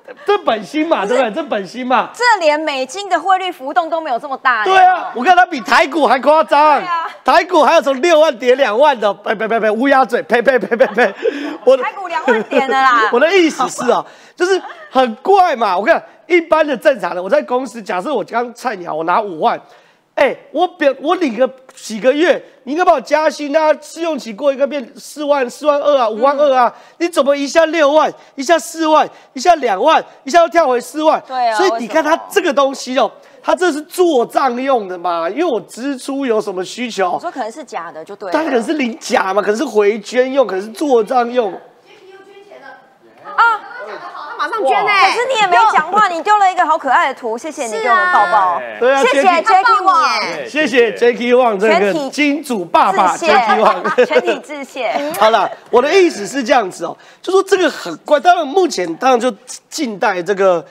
C: 这本心嘛，对不对？这本心嘛。
A: 这连美金的汇率浮动都没有这么大。
C: 对啊，我看它比台股还夸张，
A: 对啊
C: 台股还有从六万跌两万的，呸呸呸呸，乌鸦嘴，呸呸呸呸呸，我的
A: 台股两万点的啦
C: 我的意思是啊，就是很怪嘛。我看一般的正常的，我在公司，假设我刚菜鸟，我拿五万，哎，我表我领个几个月，你应该把我加薪啊，试用期过一个变四万、四万二啊、五万二啊，你怎么一下六万，一下四万，一下两万，一下又跳回四万？
A: 对啊
C: 所以你看
A: 为什么
C: 它这个东西哦。他这是做账用的嘛？因为我支出有什么需求
A: 我，说可能是假的，就对了。
C: 它可能是领假嘛，可能是回捐用，可能是做账用。
D: 马上捐呢、
A: 可是你也没讲话，你丢了一个好可爱的图，谢谢你给我们抱抱。
C: 对啊
A: 谢谢
C: Jacky-
A: Jackie 王，
C: 谢谢 Jacky Wang 这个
A: 全体
C: 金主爸爸 Jacky Wang，
A: 全体致谢。
C: 好了，我的意思是这样子哦，就说这个很怪。当然，目前当然就近代这个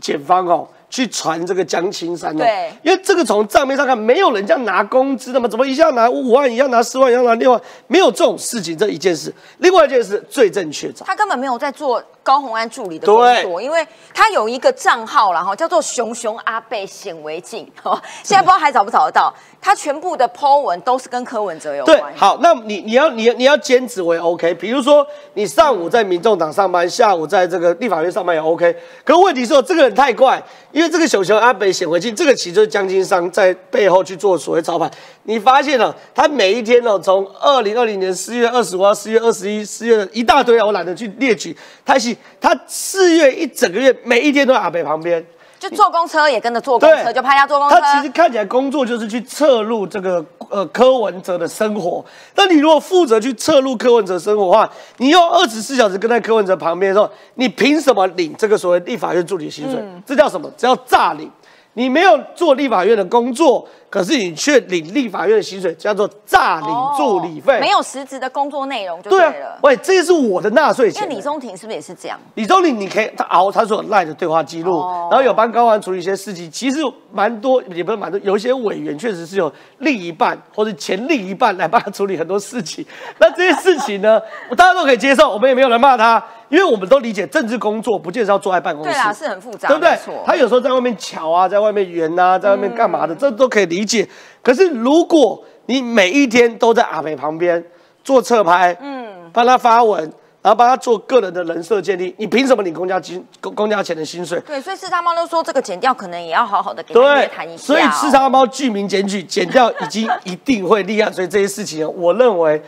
C: 检方哦。去传这个江青山哦，
A: 对
C: 因为这个从账面上看，没有人这样拿工资的嘛，怎么一下拿五万，一下拿四万，一下拿六万，没有这种事情，这一件事。另外一件事，罪证确凿。
A: 他根本没有在做高红安助理的工作，因为他有一个账号然后叫做“熊熊阿贝显微镜”，哦，现在不知道还找不找得到。他全部的 po 文都是跟柯文哲有关
C: 对
A: 关，。
C: 好，那你你要你你要兼职我也 OK，比如说你上午在民众党上班，下午在这个立法院上班也 OK。可问题是哦，这个人太怪，因为这个熊熊阿北显微镜，这个其实就是江金商在背后去做所谓操盘。你发现了，他每一天哦，从二零二零年四月二十五号、四月二十一、四月一大堆啊，我懒得去列举。他是他四月一整个月每一天都在阿北旁边。
A: 就坐公车也跟着坐公车，
C: 对
A: 就拍他坐公车。
C: 他其实看起来工作就是去侧录这个呃柯文哲的生活，那你如果负责去侧录柯文哲生活的话，你又二十四小时跟在柯文哲旁边的时候，你凭什么领这个所谓立法院助理薪水？
A: 嗯
C: 这叫什么？这叫诈领。你没有做立法院的工作，可是你却领立法院的薪水，叫做诈领助理费。
A: 哦没有实质的工作内容就
C: 对
A: 了，。
C: 喂，这个是我的纳税钱。
A: 因为李宗廷是不是也是这样？
C: 李宗廷，你可以他熬，他说有赖的对话记录，
A: 哦
C: 然后有帮高安处理一些事情，其实蛮多，也不是蛮多，有一些委员确实是有另一半或者前另一半来帮他处理很多事情。那这些事情呢，大家都可以接受，我们也没有人骂他，因为我们都理解政治工作不见得是要坐在办公室，
A: 对啦，是很复杂，
C: 对不对？他有时候在外面瞧啊，在外面圆啊，在外面干嘛的，这都可以理解。可是如果你每一天都在阿美旁边做侧拍，嗯，帮他发文，然后帮他做个人的人设建立，你凭什么领公家金公公家钱的薪水？
A: 对，所以四大猫都说这个减掉可能也要好好的给他谈一，下、哦。
C: 所以四叉猫具名检举，减掉已经一定会立案，所以这些事情，我认为，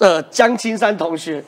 C: 呃，江青山同学。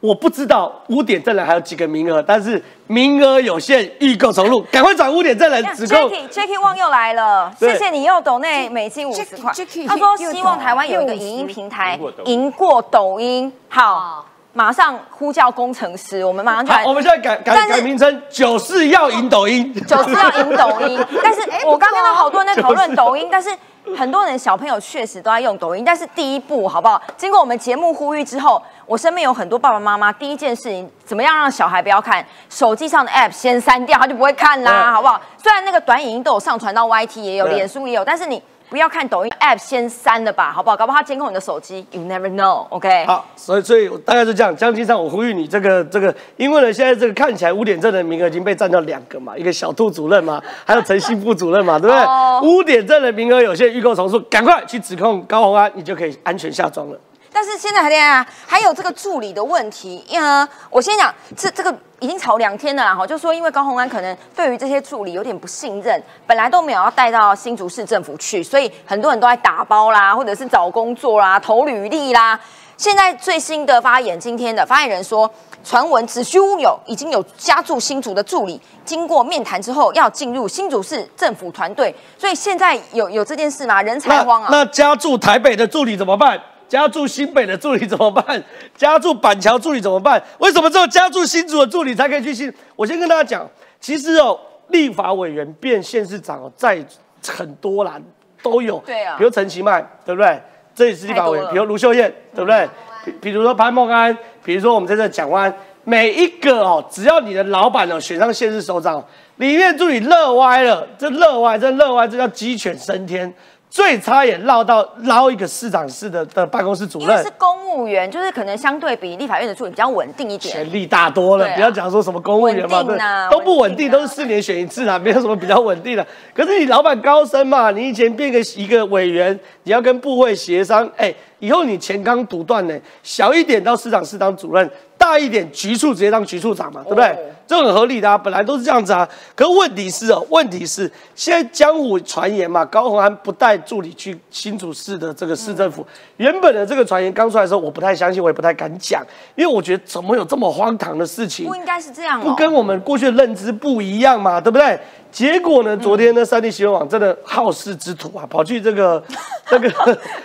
C: 我不知道污点证人还有几个名额，但是名额有限，预购重录，赶快转污点证人，只够
A: Jackie Jackie 旺又来了，
C: 对
A: 谢谢你又抖内美金五十块他说希望台湾有一个
E: 又
A: 影音平台
B: 赢过抖音
A: 赢过抖音。好，马上呼叫工程师，我们马上就来，
C: 我们现在改改改名称，九四要赢抖音，
A: 九四要赢抖音。但是我刚看到好多人在讨论抖音，但是很多人小朋友确实都在用抖音。但是第一步好不好？经过我们节目呼吁之后，我身边有很多爸爸妈妈，第一件事情怎么样让小孩不要看手机上的 app 先删掉，他就不会看啦，好不好？虽然那个短影音都有上传到 YT 也有，
C: 对
A: 脸书也有，但是你。不要看抖音 app，先删了吧，好不好？搞不好他监控你的手机，you never know，OK？、
C: 好，所以所以大概是这样。江青上，我呼吁你这个这个，因为呢，现在这个看起来污点证的名额已经被占掉两个嘛，一个小兔主任嘛，还有陈信副主任嘛，对不对？
A: 哦
C: 污点证的名额有限，预购重数，赶快去指控高鸿安，你就可以安全下庄了。
A: 但是现在还啊，还有这个助理的问题。呃，我先讲，这这个已经吵两天了啦，哈，就说因为高鸿安可能对于这些助理有点不信任，本来都没有要带到新竹市政府去，所以很多人都在打包啦，或者是找工作啦、投履历啦。现在最新的发言，今天的发言人说，传闻子虚乌有已经有家住新竹的助理，经过面谈之后要进入新竹市政府团队，所以现在有有这件事吗？人才荒啊！
C: 那家住台北的助理怎么办？加驻新北的助理怎么办？家住板桥助理怎么办？为什么只有家住新竹的助理才可以去新？我先跟大家讲，其实哦，立法委员变县市长哦，在很多啦都有。
A: 对啊
C: 比如陈其迈，对不对？这也是立法委员。比如卢秀燕，对不对？比比如说潘孟安，比如说我们在这蒋万安，每一个哦，只要你的老板哦选上县市首长，里面助理乐歪了，这乐歪，这乐歪，这叫鸡犬升天。最差也落到捞一个市长室的的办公室主任
A: 是，公务员，就是可能相对比立法院的助理比较稳定一点。
C: 权力大多了。不要讲说什么公务员嘛，都不稳定，
A: 稳定啊
C: 都是四年选一次啊，没有什么比较稳定的。可是你老板高升嘛，你以前变个一个委员，你要跟部会协商，哎，以后你钱刚独断呢，小一点到市长室当主任，大一点局处直接当局处长嘛，对不对？
A: 哦
C: 这很合理的啊，本来都是这样子啊。可问题是哦，问题是现在江湖传言嘛，高鸿安不带助理去新竹市的这个市政府，原本的这个传言刚出来的时候，我不太相信，我也不太敢讲，因为我觉得怎么有这么荒唐的事情
A: 不？应该是这样哦。
C: 不跟我们过去的认知不一样嘛，对不对？结果呢，昨天呢，三立新闻网真的好事之徒啊，跑去这个 这个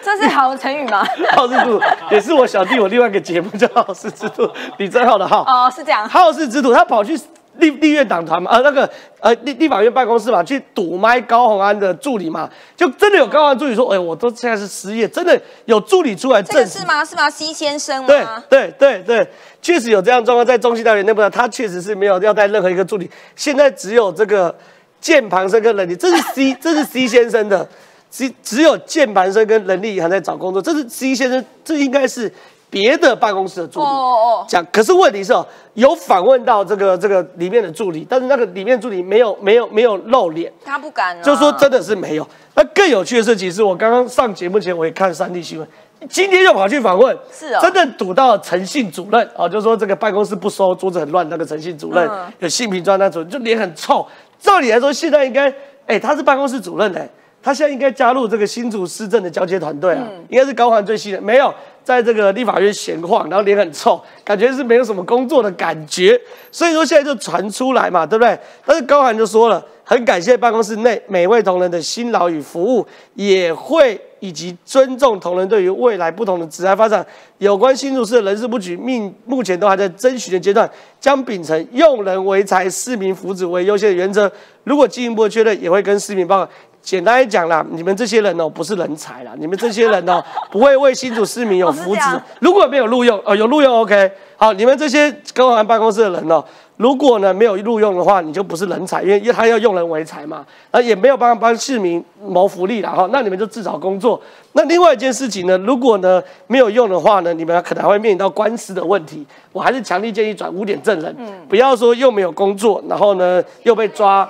A: 这是好成语吗？
C: 好事之徒，也是我小弟我另外一个节目叫好事之徒，李正浩的浩。
A: 哦，是这样。
C: 好事之徒，他跑去立立院党团嘛，呃，那个呃立立法院办公室嘛，去堵麦高鸿安的助理嘛，就真的有高鸿安助理说，哎，我都现在是失业，真的有助理出来
A: 这
C: 证实
A: 个是吗？是吗？C 先生
C: 对
A: 吗？
C: 对对对，确实有这样状况，在中西大学内部呢，他确实是 没有要带任何一个助理，现在只有这个键盘声跟人力，这是 C，这是 C 先生的，只只有键盘声跟人力还在找工作，这是 C 先生，这应该是别的办公室的助理。
A: 哦哦
C: 讲，可是问题是哦，有访问到这个这个里面的助理，但是那个里面助理没有没有没有露脸，
A: 他不敢啊。
C: 就说真的是没有。那更有趣的事情是我刚刚上节目前我也看三 D 新闻，今天又跑去访问，
A: 是哦
C: 真的堵到诚信主任哦，就说这个办公室不收，桌子很乱，那个诚信主任、
A: 嗯
C: 有性平专那主任，就脸很臭。照理来说，现在应该，哎，他是办公室主任哎。他现在应该加入这个新竹市政的交接团队啊，
A: 嗯
C: 应该是高环最新的，没有在这个立法院闲晃，然后脸很臭，感觉是没有什么工作的感觉，所以说现在就传出来嘛，对不对？但是高环就说了，很感谢办公室内每位同仁的辛劳与服务，也会以及尊重同仁对于未来不同的职业发展。有关新竹市的人事布局，命目前都还在征询的阶段，将秉承用人为才、市民福祉为优先的原则。如果进一步确认，也会跟市民报告。简单来讲啦，你们这些人哦，不是人才啦，你们这些人哦，不会为新竹市民有福祉。如果没有录用，哦，有录用，OK，好，你们这些高安办公室的人哦，如果呢没有录用的话，你就不是人才，因为因为他要用人为才嘛，啊，也没有办法帮市民谋福利了哈，那你们就自找工作。那另外一件事情呢，如果呢没有用的话呢，你们可能还会面临到官司的问题。我还是强烈建议转污点证人，不要说又没有工作，然后呢又被抓。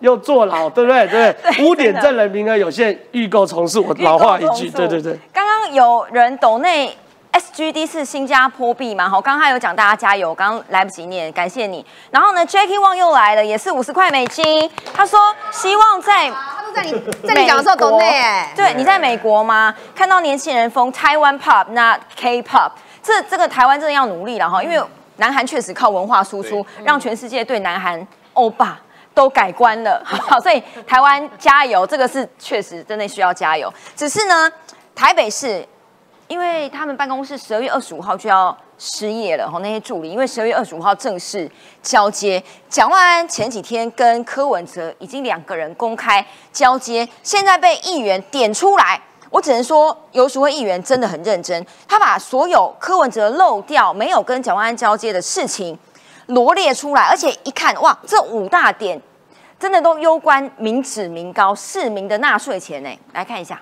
C: 又坐牢，对不对？对，污点证人名额有限，预购从事。我老话一句，对对对。
A: 刚刚有人抖内 SGD 是新加坡币嘛？好，刚刚他有讲大家加油，刚刚来不及念，感谢你。然后呢，Jackie Wang 又来了，也是五十块美金。他说希望在
D: 他都在你在你讲的时候抖内哎，
A: 对，你在美国吗？看到年轻人疯台湾 Pop，那 K Pop，这这个台湾真的要努力了哈，因为南韩确实靠文化输出，让全世界对南韩欧巴。都改观了，好，所以台湾加油，这个是确实真的需要加油。只是呢，台北市，因为他们办公室十二月二十五号就要失业了，哈，那些助理，因为十二月二十五号正式交接。蒋万安前几天跟柯文哲已经两个人公开交接，现在被议员点出来，我只能说游淑慧议员真的很认真，他把所有柯文哲漏掉没有跟蒋万安交接的事情。罗列出来，而且一看，哇，这五大点真的都攸关民脂民膏市民的纳税钱呢。来看一下。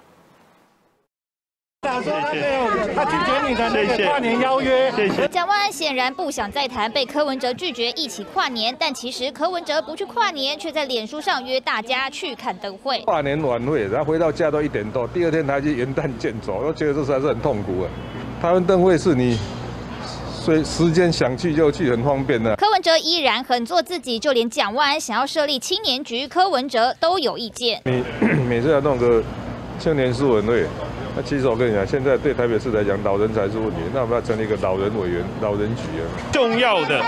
F: 他说他没有，他拒绝你的那个跨年邀约。谢谢。
G: 蒋万安显然不想再谈被柯文哲拒绝一起跨年，但其实柯文哲不去跨年，却在脸书上约大家去看灯会。
H: 跨年晚会，然后回到家都一点多，第二天他就元旦见走，我觉得这实在是很痛苦啊。台湾灯会是你。所以时间想去就去，很方便的。
G: 柯文哲依然很做自己，就连蒋万安想要设立青年局，柯文哲都有意见。
H: 你 每次要弄个青年书文会。那其实我跟你讲，现在对台北市来讲，老人才是问题。那我们要成立一个老人委员、老人局啊。
F: 重要的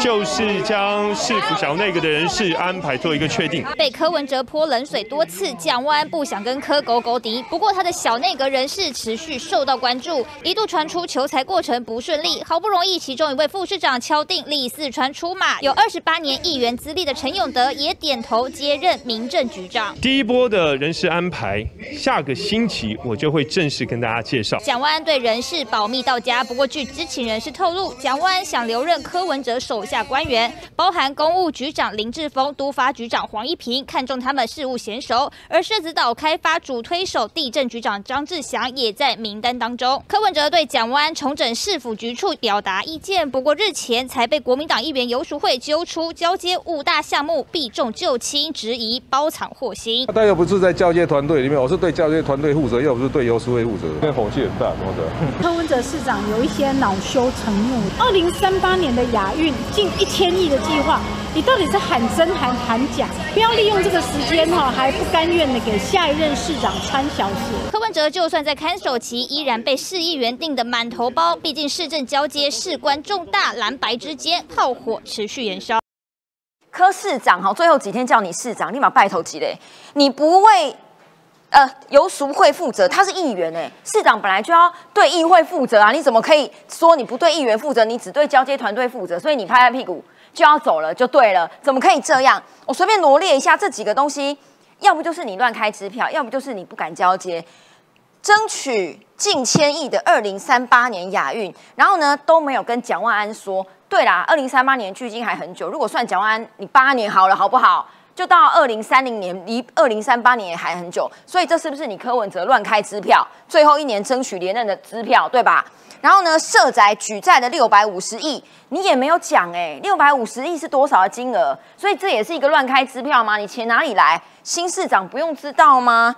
F: 就是将市府小内阁的人事安排做一个确定。
G: 被柯文哲泼冷水多次，蒋万安不想跟柯狗狗敌。不过他的小内阁人事持续受到关注，一度传出求财过程不顺利。好不容易，其中一位副市长敲定立四川出马，有二十八年议员资历的陈永德也点头接任民政局长。
F: 第一波的人事安排，下个星期我就。会正式跟大家介绍。
G: 蒋万安对人事保密到家，不过据知情人士透露，蒋万安想留任柯文哲手下官员，包含公务局长林志峰、督发局长黄一平，看中他们事务娴熟。而社子岛开发主推手地震局长张志祥也在名单当中。柯文哲对蒋万安重整市府局处表达意见，不过日前才被国民党议员游淑慧揪出交接五大项目避重就轻，质疑包藏祸心。
H: 他又不是在交接团队里面，我是对交接团队负责，又不是对。有是会负责，现在火气很大，怎么
I: 的？柯文哲市长有一些恼羞成怒。二零三八年的亚运近一千亿的计划，你到底是喊真还喊假？不要利用这个时间哈，还不甘愿的给下一任市长穿小鞋。
G: 柯文哲就算在看守期，依然被市议员定的满头包。毕竟市政交接事关重大，蓝白之间炮火持续燃烧。
A: 柯市长哈，最后几天叫你市长，立马拜头几嘞？你不为。呃，由俗会负责，他是议员哎，市长本来就要对议会负责啊，你怎么可以说你不对议员负责，你只对交接团队负责？所以你拍拍屁股就要走了，就对了，怎么可以这样？我随便罗列一下这几个东西，要不就是你乱开支票，要不就是你不敢交接，争取近千亿的二零三八年亚运，然后呢都没有跟蒋万安说，对啦，二零三八年距今还很久，如果算蒋万安，你八年好了，好不好？就到二零三零年，离二零三八年也还很久，所以这是不是你柯文哲乱开支票，最后一年争取连任的支票，对吧？然后呢，社宅举债的六百五十亿，你也没有讲哎，六百五十亿是多少的金额？所以这也是一个乱开支票吗？你钱哪里来？新市长不用知道吗？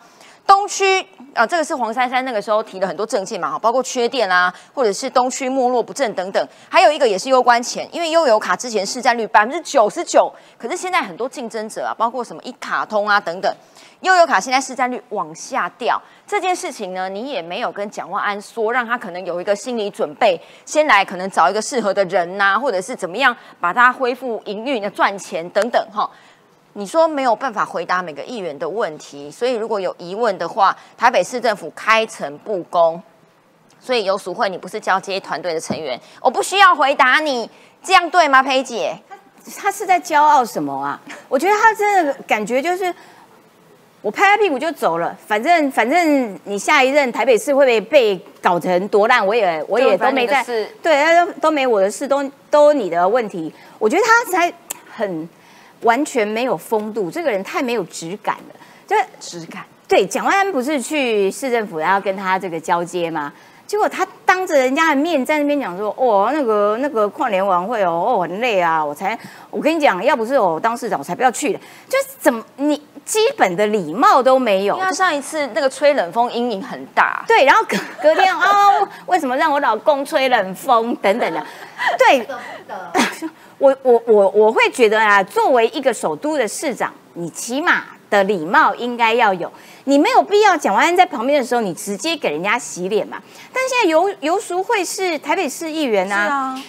A: 东区啊，这个是黄珊珊那个时候提了很多政见嘛，包括缺电啊，或者是东区没落不振等等，还有一个也是攸关钱，因为悠游卡之前市占率百分之九十九，可是现在很多竞争者啊，包括什么一卡通啊等等，悠游卡现在市占率往下掉，这件事情呢，你也没有跟蒋万安说，让他可能有一个心理准备，先来可能找一个适合的人呐，或者是怎么样把它恢复营运的赚钱等等，哈。你说没有办法回答每个议员的问题，所以如果有疑问的话，台北市政府开诚布公。所以有淑慧，你不是交接团队的成员，我不需要回答你，这样对吗，裴姐？
E: 他是在骄傲什么啊？我觉得他真的感觉就是，我拍拍屁股就走了，反正反正你下一任台北市会不会被搞成多烂，我也我也都没在，对，都都没我的事，都都你的问题。我觉得他才很完全没有风度，这个人太没有质感了，就
A: 质感。
E: 对，蒋万安不是去市政府，然后跟他这个交接吗？结果他当着人家的面在那边讲说：“哦，那个那个跨年晚会哦，哦很累啊，我才我跟你讲，要不是我当市长，我才不要去的。就是怎么你基本的礼貌都没有。
A: 因为上一次那个吹冷风阴影很大，
E: 对，然后隔隔天哦，为什么让我老公吹冷风等等的？对，我我我我会觉得啊，作为一个首都的市长，你起码的礼貌应该要有。”你没有必要蒋万安在旁边的时候，你直接给人家洗脸嘛？但现在游游淑慧是台北市议员
A: 啊，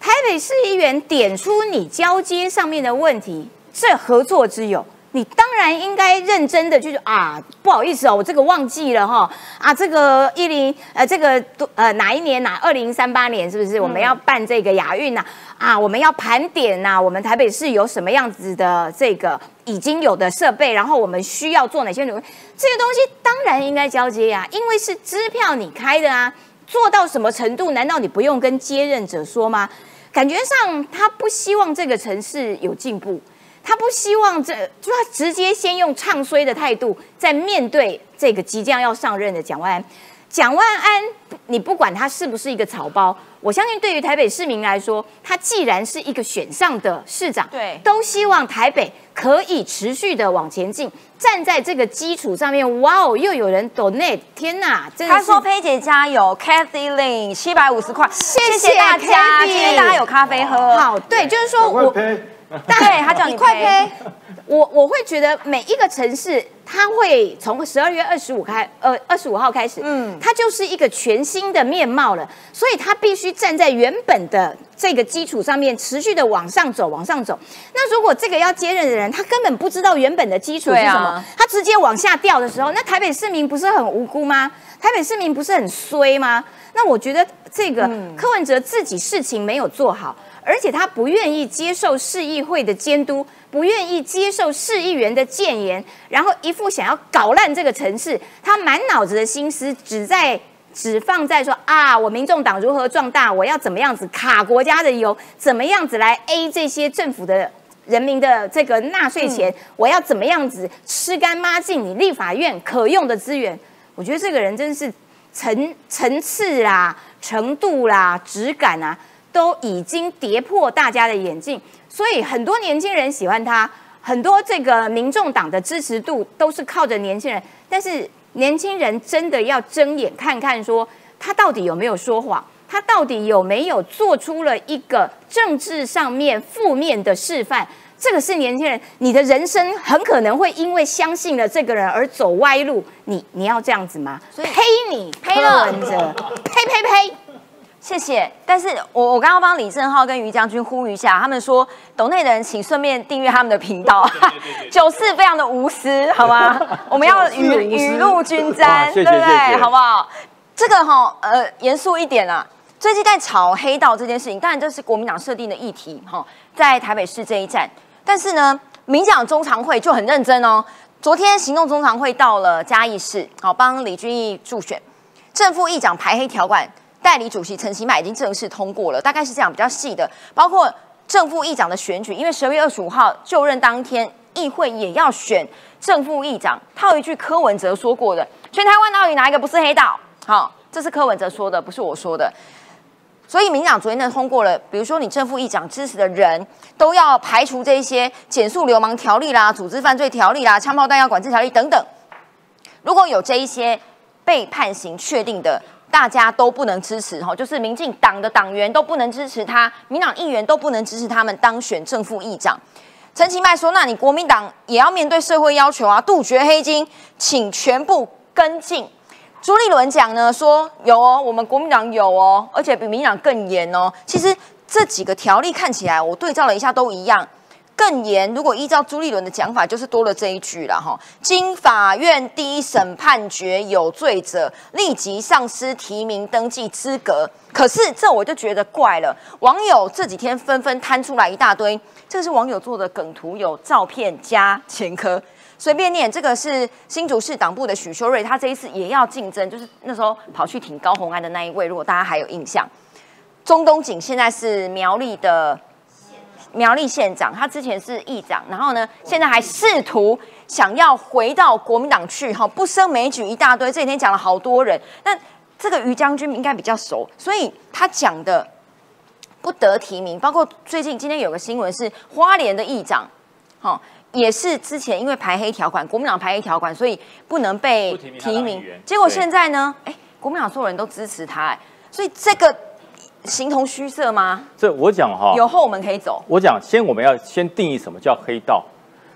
E: 台北市议员点出你交接上面的问题，这何作之友，你当然应该认真的去啊，不好意思哦，我这个忘记了哈啊，这个一零呃这个呃哪一年哪二零三八年是不是我们要办这个亚运呐？啊，我们要盘点呐，我们台北市有什么样子的这个已经有的设备，然后我们需要做哪些努力？这个东西当然应该交接呀，因为是支票你开的啊，做到什么程度？难道你不用跟接任者说吗？感觉上他不希望这个城市有进步，他不希望这就他直接先用唱衰的态度在面对这个即将要上任的蒋万安。蒋万安，你不管他是不是一个草包。我相信，对于台北市民来说，他既然是一个选上的市长，
A: 对，
E: 都希望台北可以持续的往前进。站在这个基础上面，哇哦，又有人 donate，天哪！
A: 他说：“佩姐加油，Kathy Lin 七百五十块，
E: 谢谢大家，
A: 今天大家有咖啡喝。”
E: 好，对，就是说我，
A: 对他叫你
E: 快呸。我我会觉得每一个城市，它会从十二月二十五开，呃，二十五号开始，嗯，它就是一个全新的面貌了。所以它必须站在原本的这个基础上面，持续的往上走，往上走。那如果这个要接任的人，他根本不知道原本的基础是什么，他直接往下掉的时候，那台北市民不是很无辜吗？台北市民不是很衰吗？那我觉得这个柯文哲自己事情没有做好。而且他不愿意接受市议会的监督，不愿意接受市议员的谏言，然后一副想要搞烂这个城市，他满脑子的心思只在只放在说啊，我民众党如何壮大，我要怎么样子卡国家的油，怎么样子来 A 这些政府的人民的这个纳税钱，我要怎么样子吃干抹净你立法院可用的资源。我觉得这个人真是层层次啦、程度啦、质感啊。都已经跌破大家的眼镜，所以很多年轻人喜欢他，很多这个民众党的支持度都是靠着年轻人。但是年轻人真的要睁眼看看，说他到底有没有说谎，他到底有没有做出了一个政治上面负面的示范？这个是年轻人，你的人生很可能会因为相信了这个人而走歪路。你你要这样子吗？所以呸你，
A: 呸了，
E: 呸呸呸！
A: 谢谢，但是我我刚刚帮李正浩跟于将军呼吁一下，他们说懂内的人请顺便订阅他们的频道，九四非常的无私，好吗？我们要雨雨露均沾，对不对？好不好？这个哈呃严肃一点啊，最近在炒黑道这件事情，当然这是国民党设定的议题哈，在台北市这一站，但是呢，民进党中常会就很认真哦，昨天行动中常会到了嘉义市，好帮李俊毅助选，正副议长排黑条款。代理主席陈其迈已经正式通过了，大概是这样比较细的，包括正副议长的选举，因为十二月二十五号就任当天，议会也要选正副议长。套一句柯文哲说过的：“全台湾到底哪一个不是黑道？”好，这是柯文哲说的，不是我说的。所以民党昨天呢通过了，比如说你正副议长支持的人都要排除这些减速流氓条例啦、组织犯罪条例啦、枪炮弹药管制条例等等。如果有这一些被判刑确定的。大家都不能支持哈，就是民进党的党员都不能支持他，民党议员都不能支持他们当选正副议长。陈其迈说：“那你国民党也要面对社会要求啊，杜绝黑金，请全部跟进。”朱立伦讲呢说：“有哦，我们国民党有哦，而且比民党更严哦。其实这几个条例看起来，我对照了一下都一样，更严，如果依照朱立伦的讲法，就是多了这一句了哈。经法院第一审判决有罪者，立即丧失提名登记资格。可是这我就觉得怪了，网友这几天纷纷摊出来一大堆，这个是网友做的梗图，有照片加前科。随便念，这个是新竹市党部的许修瑞，他这一次也要竞争，就是那时候跑去挺高红安的那一位，如果大家还有印象。中东锦现在是苗栗的苗栗县长，他之前是议长，然后呢，现在还试图想要回到国民党去，哈，不胜枚举一大堆。这几天讲了好多人，那这个于将军应该比较熟，所以他讲的不得提名，包括最近今天有个新闻是花莲的议长，哈，也是之前因为排黑条款，国民党排黑条款，所以不能被
B: 提名
A: 结果
B: 对
A: 现在呢，哎，国民党所有人都支持他，哎，所以这个形同虚设吗？
B: 这我讲哈，
A: 有后门可以走。
B: 我讲先我们要先定义什么叫黑道。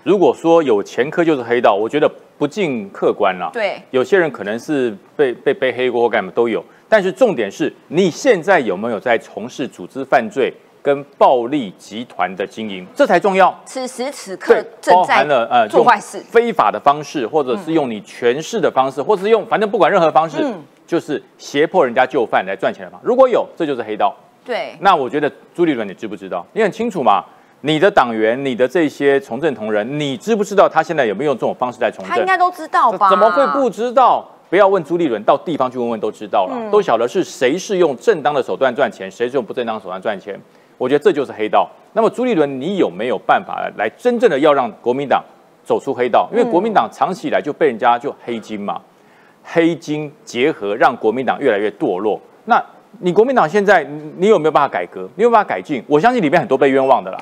B: 如果说有前科就是黑道，我觉得不尽客观啦。
A: 对
B: 有些人可能是被被背黑锅或干嘛都有，但是重点是你现在有没有在从事组织犯罪跟暴力集团的经营，这才重要。
A: 此时此刻，正在
B: 了呃
A: 做坏事，
B: 非法的方式，或者是用你权势的方式，或者是用反正不管任何方式，
A: 嗯
B: 就是胁迫人家就范来赚钱的嘛。如果有，这就是黑道。
A: 对，
B: 那我觉得朱立伦你知不知道？你很清楚嘛？你的党员、你的这些从政同仁，你知不知道他现在有没有用这种方式在从政？
A: 他应该都知道吧？
B: 怎么会不知道？不要问朱立伦，到地方去问问都知道了，
A: 嗯
B: 都晓得是谁是用正当的手段赚钱，谁是用不正当的手段赚钱。我觉得这就是黑道。那么朱立伦，你有没有办法来真正的要让国民党走出黑道？因为国民党长期以来就被人家就黑金嘛，黑金结合让国民党越来越堕落。那你国民党现在你你有没有办法改革？你有办法改进？我相信里面很多被冤枉的啦，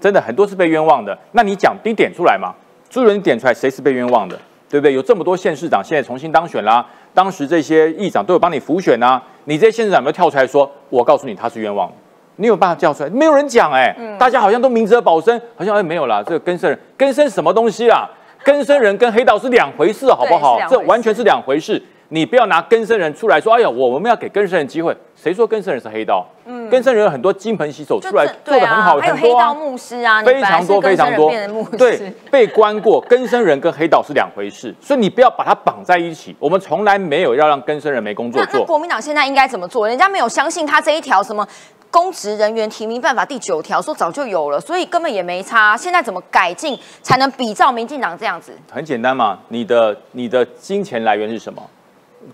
B: 真的很多是被冤枉的。那你讲你点出来嘛？朱立伦点出来谁是被冤枉的？对不对？有这么多县市长现在重新当选啦，当时这些议长都有帮你辅选啊，你这些县市长有没有跳出来说，我告诉你他是冤枉的？你有办法叫出来？没有人讲哎、大家好像都明哲保身，好像哎没有啦，这个根生人根生什么东西啦？根生人跟黑道是两回事，好不好这完全是两回事。你不要拿根生人出来说，哎呀，我我们要给根生人机会。谁说根生人是黑道？嗯，根生人有很多金盆洗手出来做的很好，
A: 对啊还有
B: 很多啊
A: 黑道牧师啊，
B: 非常多非常多对，被关过，根生人跟黑道是两回事，所以你不要把它绑在一起。我们从来没有要让根生人没工作
A: 那那
B: 做。
A: 国民党现在应该怎么做？人家没有相信他这一条什么公职人员提名办法第九条，说早就有了，所以根本也没差。现在怎么改进才能比照民进党这样子？
B: 很简单嘛，你的你的金钱来源是什么？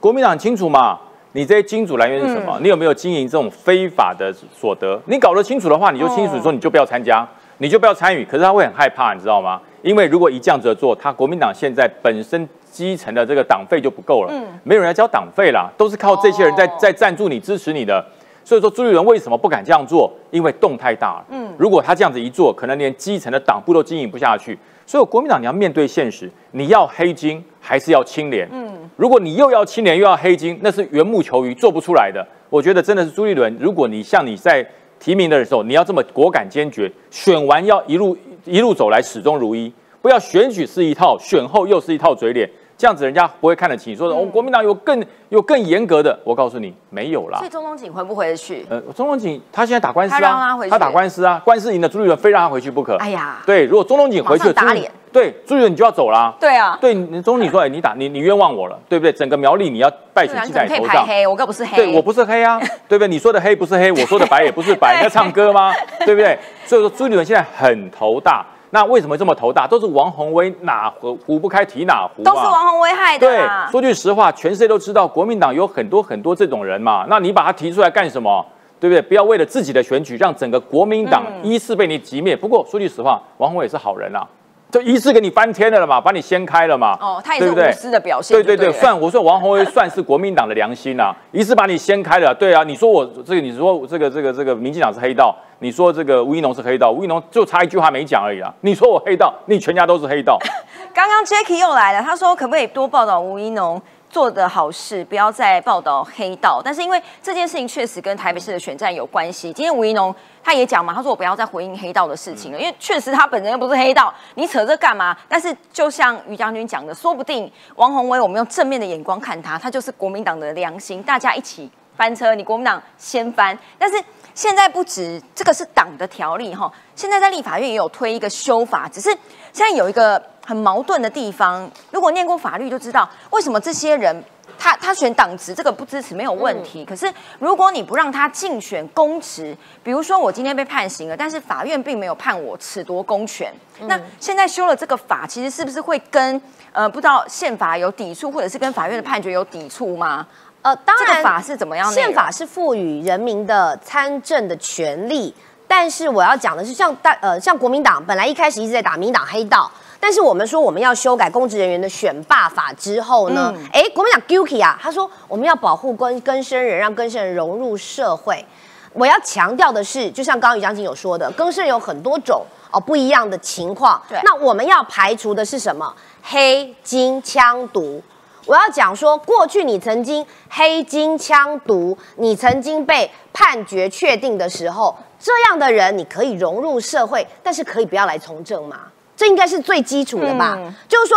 B: 国民党很清楚嘛，你这些金主来源是什么？
A: 嗯
B: 你有没有经营这种非法的所得？你搞得清楚的话，你就清楚说，你就不要参加，你就不要参与。可是他会很害怕，你知道吗？因为如果一这样子做，他国民党现在本身基层的这个党费就不够了，嗯没有人来交党费啦，都是靠这些人在
A: 哦
B: 在赞助你、支持你的。所以说朱立伦为什么不敢这样做？因为洞太大了。嗯，如果他这样子一做，可能连基层的党部都经营不下去。所以国民党你要面对现实，你要黑金还是要清廉？嗯，如果你又要清廉又要黑金，那是缘木求鱼，做不出来的。我觉得真的是朱立伦，如果你像你在提名的时候，你要这么果敢坚决，选完要一路一路走来始终如一，不要选举是一套，选后又是一套嘴脸，这样子人家不会看得起你。说、哦，国民党有更有更严格的，我告诉你，没有啦
A: 所以。中东锦回不回得去？
B: 呃，中东锦他现在打官司
A: 他让他回去
B: 他打官司啊，官司赢了，朱立伦非让他回去不可。
A: 哎呀，
B: 对，如果中东锦回去了，朱立
A: 马上打脸
B: 对，朱立伦你就要走啦。
A: 对啊，
B: 对，你中东锦说，哎，你打你你冤枉我了，对不对？整个苗栗你要败
A: 对啊，
B: 水记在你头上。
A: 排黑？我哥不是黑。
B: 对我不是黑啊，对不对？你说的黑不是黑，我说的白也不是白，你在唱歌吗？对不对？所以说朱立伦现在很头大。那为什么这么头大？都是王宏威哪壶壶不开提哪壶、啊，
A: 都是王宏威害的
B: 对，。说句实话，全世界都知道国民党有很多很多这种人嘛。那你把他提出来干什么？对不对？不要为了自己的选举，让整个国民党
A: 嗯
B: 依次被你击灭。不过说句实话，王宏伟也是好人啊，就一次给你翻天的了嘛，把你掀开了嘛。
A: 哦，他也是
B: 对不对
A: 无私的表现
B: 对对对，
A: 就对
B: 算我说王宏威算是国民党的良心啊，一次把你掀开了。对啊，你说我这个，你说这个这个这个民进党是黑道，你说这个吴一农是黑道，吴一农就差一句话没讲而已啊。你说我黑道，你全家都是黑道。
A: 刚刚 Jacky 又来了，他说可不可以多报道吴一农做的好事，不要再报道黑道。但是因为这件事情确实跟台北市的选战有关系，今天吴怡农他也讲嘛，他说我不要再回应黑道的事情了，因为确实他本人又不是黑道，你扯这干嘛？但是就像于将军讲的，说不定王宏威我们用正面的眼光看他，他就是国民党的良心，大家一起翻车，你国民党先翻。但是现在不止这个是党的条例哈，现在在立法院也有推一个修法，只是现在有一个很矛盾的地方。如果念过法律就知道，为什么这些人他他选党职这个不支持没有问题，可是如果你不让他竞选公职，比如说我今天被判刑了，但是法院并没有判我褫夺公权，那现在修了这个法，其实是不是会跟呃不知道宪法有抵触，或者是跟法院的判决有抵触吗？
D: 呃，当然，
A: 这个法是怎么样？
D: 宪法是赋予人民的参政的权利，但是我要讲的是，像大呃，像国民党本来一开始一直在打民党黑道，但是我们说我们要修改公职人员的选罢法之后呢，哎，国民党 Guki 啊，他说我们要保护根根生人，让根生人融入社会。我要强调的是，就像刚刚于将军有说的，根生人有很多种哦不一样的情况。
A: 对，
D: 那我们要排除的是什么？黑金枪毒。我要讲说，过去你曾经黑金枪毒，你曾经被判决确定的时候，这样的人你可以融入社会，但是可以不要来从政嘛？这应该是最基础的吧？就是说，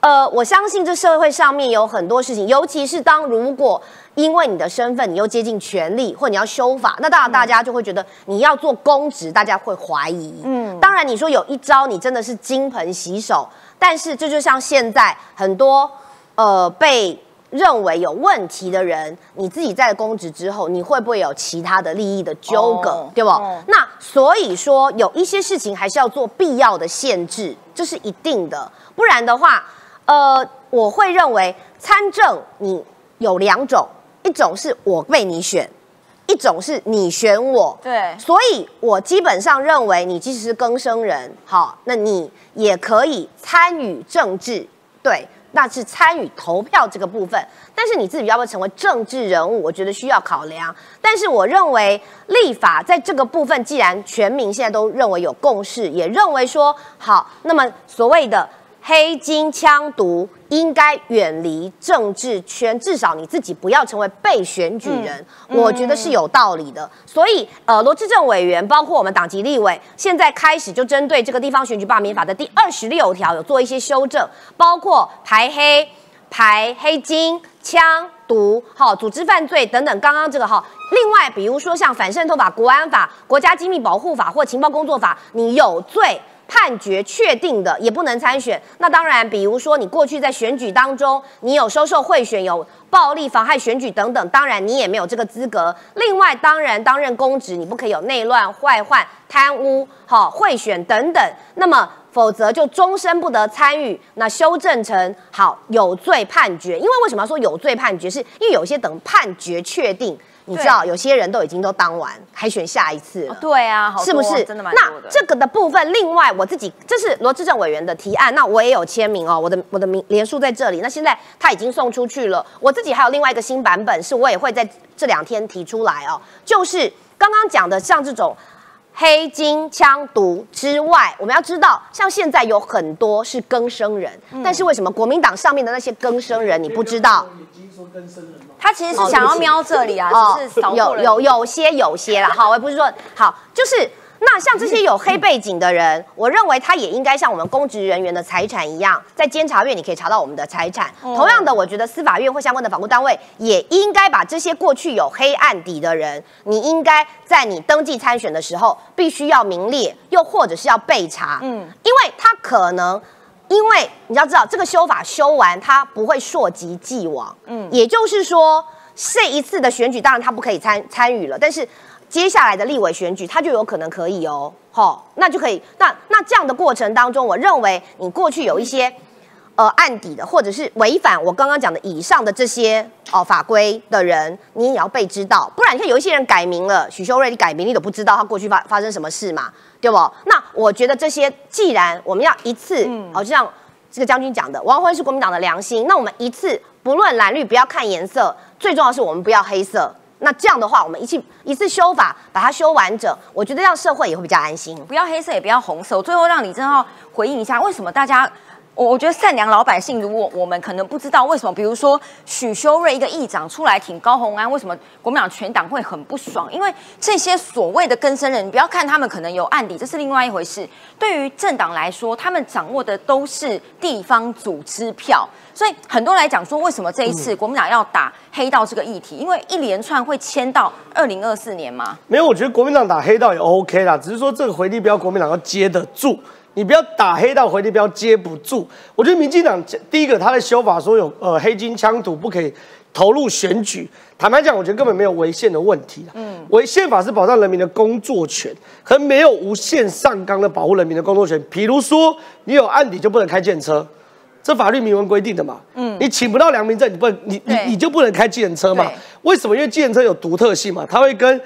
D: 呃，我相信这社会上面有很多事情，尤其是当如果因为你的身份，你又接近权力，或你要修法，那当然大家就会觉得你要做公职，大家会怀疑。嗯，当然你说有一招，你真的是金盆洗手，但是这就像现在很多。呃，被认为有问题的人，你自己在公职之后，你会不会有其他的利益的纠葛，对不？那所以说，有一些事情还是要做必要的限制，这是一定的。不然的话，呃，我会认为参政你有两种，一种是我被你选，一种是你选我。
A: 对，
D: 所以我基本上认为，你即使是更生人，好，那你也可以参与政治，对。那是参与投票这个部分，但是你自己要不要成为政治人物，我觉得需要考量。但是我认为立法在这个部分，既然全民现在都认为有共识，也认为说好，那么所谓的黑金枪毒应该远离政治圈，至少你自己不要成为被选举人，我觉得是有道理的。所以，呃，罗志政委员，包括我们党籍立委，现在开始就针对这个地方选举罢免法的第二十六条有做一些修正，包括排黑、排黑金、枪毒、好组织犯罪等等。刚刚这个哈，另外比如说像反渗透法、国安法、国家机密保护法或情报工作法，你有罪。判决确定的也不能参选。那当然，比如说你过去在选举当中，你有收受贿选、有暴力妨害选举等等，当然你也没有这个资格。另外，当然担任公职，你不可以有内乱、坏患、贪污、好贿选等等。那么，否则就终身不得参与。那修正成好有罪判决。因为为什么要说有罪判决？是因为有些等判决确定。你知道有些人都已经都当完，还选下一次了。
A: 对啊，
D: 是不是？
A: 真的蛮
D: 多的。那这个的部分，另外我自己这是罗志政委员的提案，那我也有签名哦，我的我的名连署在这里。那现在他已经送出去了，我自己还有另外一个新版本，是我也会在这两天提出来哦。就是刚刚讲的像这种黑金枪毒之外，我们要知道，像现在有很多是更生人，但是为什么国民党上面的那些更生人你不知道？
A: 他其实是想要瞄这里啊，只是
D: 有有有些有些啦，好，我不是说好，就是那像这些有黑背景的人，我认为他也应该像我们公职人员的财产一样，在监察院你可以查到我们的财产。同样的，我觉得司法院或相关的法务单位也应该把这些过去有黑暗底的人，你应该在你登记参选的时候必须要名列，又或者是要备查，嗯，因为他可能。因为你要知道，这个修法修完，它不会溯及既往。嗯，也就是说，这一次的选举，当然他不可以参参与了，但是接下来的立委选举，他就有可能可以哦。好，那就可以。那那这样的过程当中，我认为你过去有一些呃案底的，或者是违反我刚刚讲的以上的这些哦法规的人，你也要被知道。不然你看有一些人改名了，许修睿你改名，你都不知道他过去发发生什么事嘛。对不？那我觉得这些，既然我们要一次，哦，就像这个将军讲的，王辉是国民党的良心，那我们一次不论蓝绿，不要看颜色，最重要是我们不要黑色。那这样的话，我们一次一次修法，把它修完整，我觉得让社会也会比较安心。
A: 不要黑色，也不要红色。我最后让李正浩回应一下，为什么大家我我觉得善良老百姓，如果我们可能不知道为什么，比如说许修睿一个议长出来挺高虹安，为什么国民党全党会很不爽？因为这些所谓的更生人，你不要看他们可能有案底，这是另外一回事。对于政党来说，他们掌握的都是地方组织票，所以很多来讲说，为什么这一次国民党要打黑道这个议题？因为一连串会迁到二零二四年嘛。
C: 没有，我觉得国民党打黑道也 OK 啦，只是说这个回力标国民党要接得住。你不要打黑道回力标接不住。我觉得民进党第一个他的修法说有呃黑金枪土不可以投入选举，坦白讲，我觉得根本没有违宪的问题嗯，违宪法是保障人民的工作权，可没有无限上纲的保护人民的工作权。比如说你有案底就不能开建车，这法律明文规定的嘛。嗯，你请不到良民证，你不能你你你就不能开计程车嘛？为什么？因为计程车有独特性嘛，它会跟。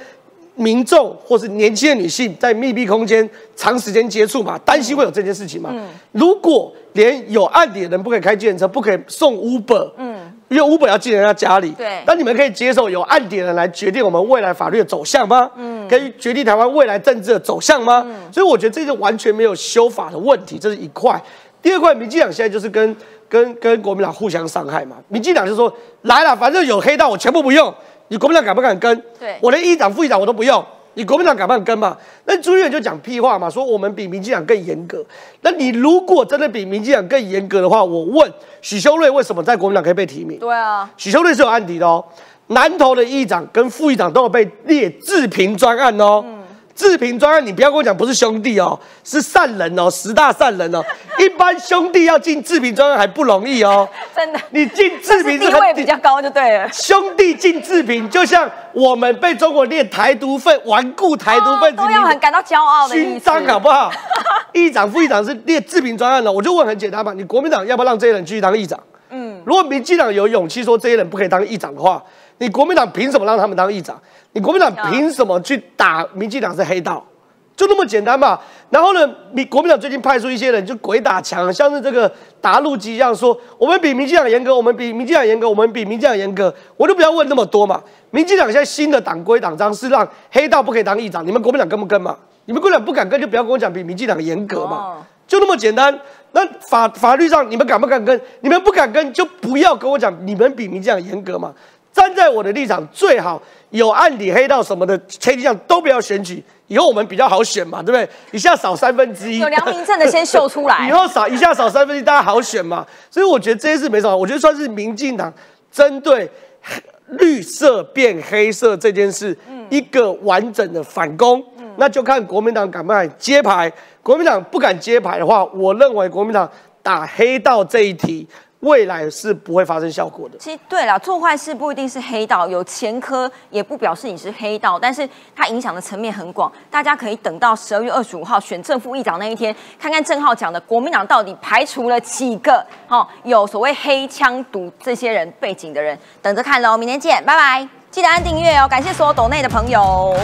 C: 民众或是年轻的女性在密闭空间长时间接触嘛，担心会有这件事情嘛？如果连有案底的人不可以开计程车，不可以送 Uber，嗯，因为 Uber 要进人家家里，
A: 对，
C: 那你们可以接受有案底的人来决定我们未来法律的走向吗？嗯，可以决定台湾未来政治的走向吗？所以我觉得这个完全没有修法的问题，这是一块。第二块，民进党现在就是跟跟跟国民党互相伤害嘛。民进党就说来了，反正有黑道，我全部不用。你国民党敢不敢跟？
A: 对，
C: 我连议长、副议长我都不用。你国民党敢不敢跟嘛？那朱立伦就讲屁话嘛，说我们比民进党更严格。那你如果真的比民进党更严格的话，我问许修睿为什么在国民党可以被提名？
A: 对啊，
C: 许修睿是有案底的哦，南投的议长跟副议长都有被列自评专案哦。自评专案，你不要跟我讲不是兄弟哦，是善人哦，十大善人哦。一般兄弟要进志平专案还不容易哦，
A: 真的。
C: 你进自评
A: 地位比较高就对了。
C: 兄弟进志平，就像我们被中国列台独分、顽固台独分子，
A: 都要很感到骄傲的
C: 勋章，好不好？议长、副议长是列志平专案的，我就问很简单嘛，你国民党要不要让这些人继续当议长？嗯，如果民进党有勇气说这些人不可以当议长的话，你国民党凭什么让他们当议长？你国民党凭什么去打民进党是黑道？就那么简单嘛。然后呢，你国民党最近派出一些人就鬼打墙，像是这个达陆基一样说，我们比民进党严格，我们比民进党严格，我们比民进党严格。我就不要问那么多嘛。民进党现在新的党规党章是让黑道不可以当议长，你们国民党跟不跟嘛？你们国民党不敢跟，就不要跟我讲比民进党严格嘛。就那么简单。那法法律上你们敢不敢跟？你们不敢跟，就不要跟我讲你们比民进党严格嘛。站在我的立场，最好有案底黑道什么的，黑金项都不要选举，以后我们比较好选嘛，对不对？一下少三分之一，
A: 有良民证的先秀出来，
C: 以后少一下少三分之一，大家好选嘛。所以我觉得这些事没什么，我觉得算是民进党针对绿色变黑色这件事一个完整的反攻，那就看国民党敢不敢接牌。国民党不敢接牌的话，我认为国民党打黑道这一题。未来是不会发生效果的。
A: 其实对了，做坏事不一定是黑道，有前科也不表示你是黑道，但是它影响的层面很广。大家可以等到十二月二十五号选正副议长那一天，看看郑浩讲的国民党到底排除了几个哦，有所谓黑枪毒这些人背景的人，等着看喽。明天见，拜拜！记得按订阅哦，感谢所有抖内的朋友。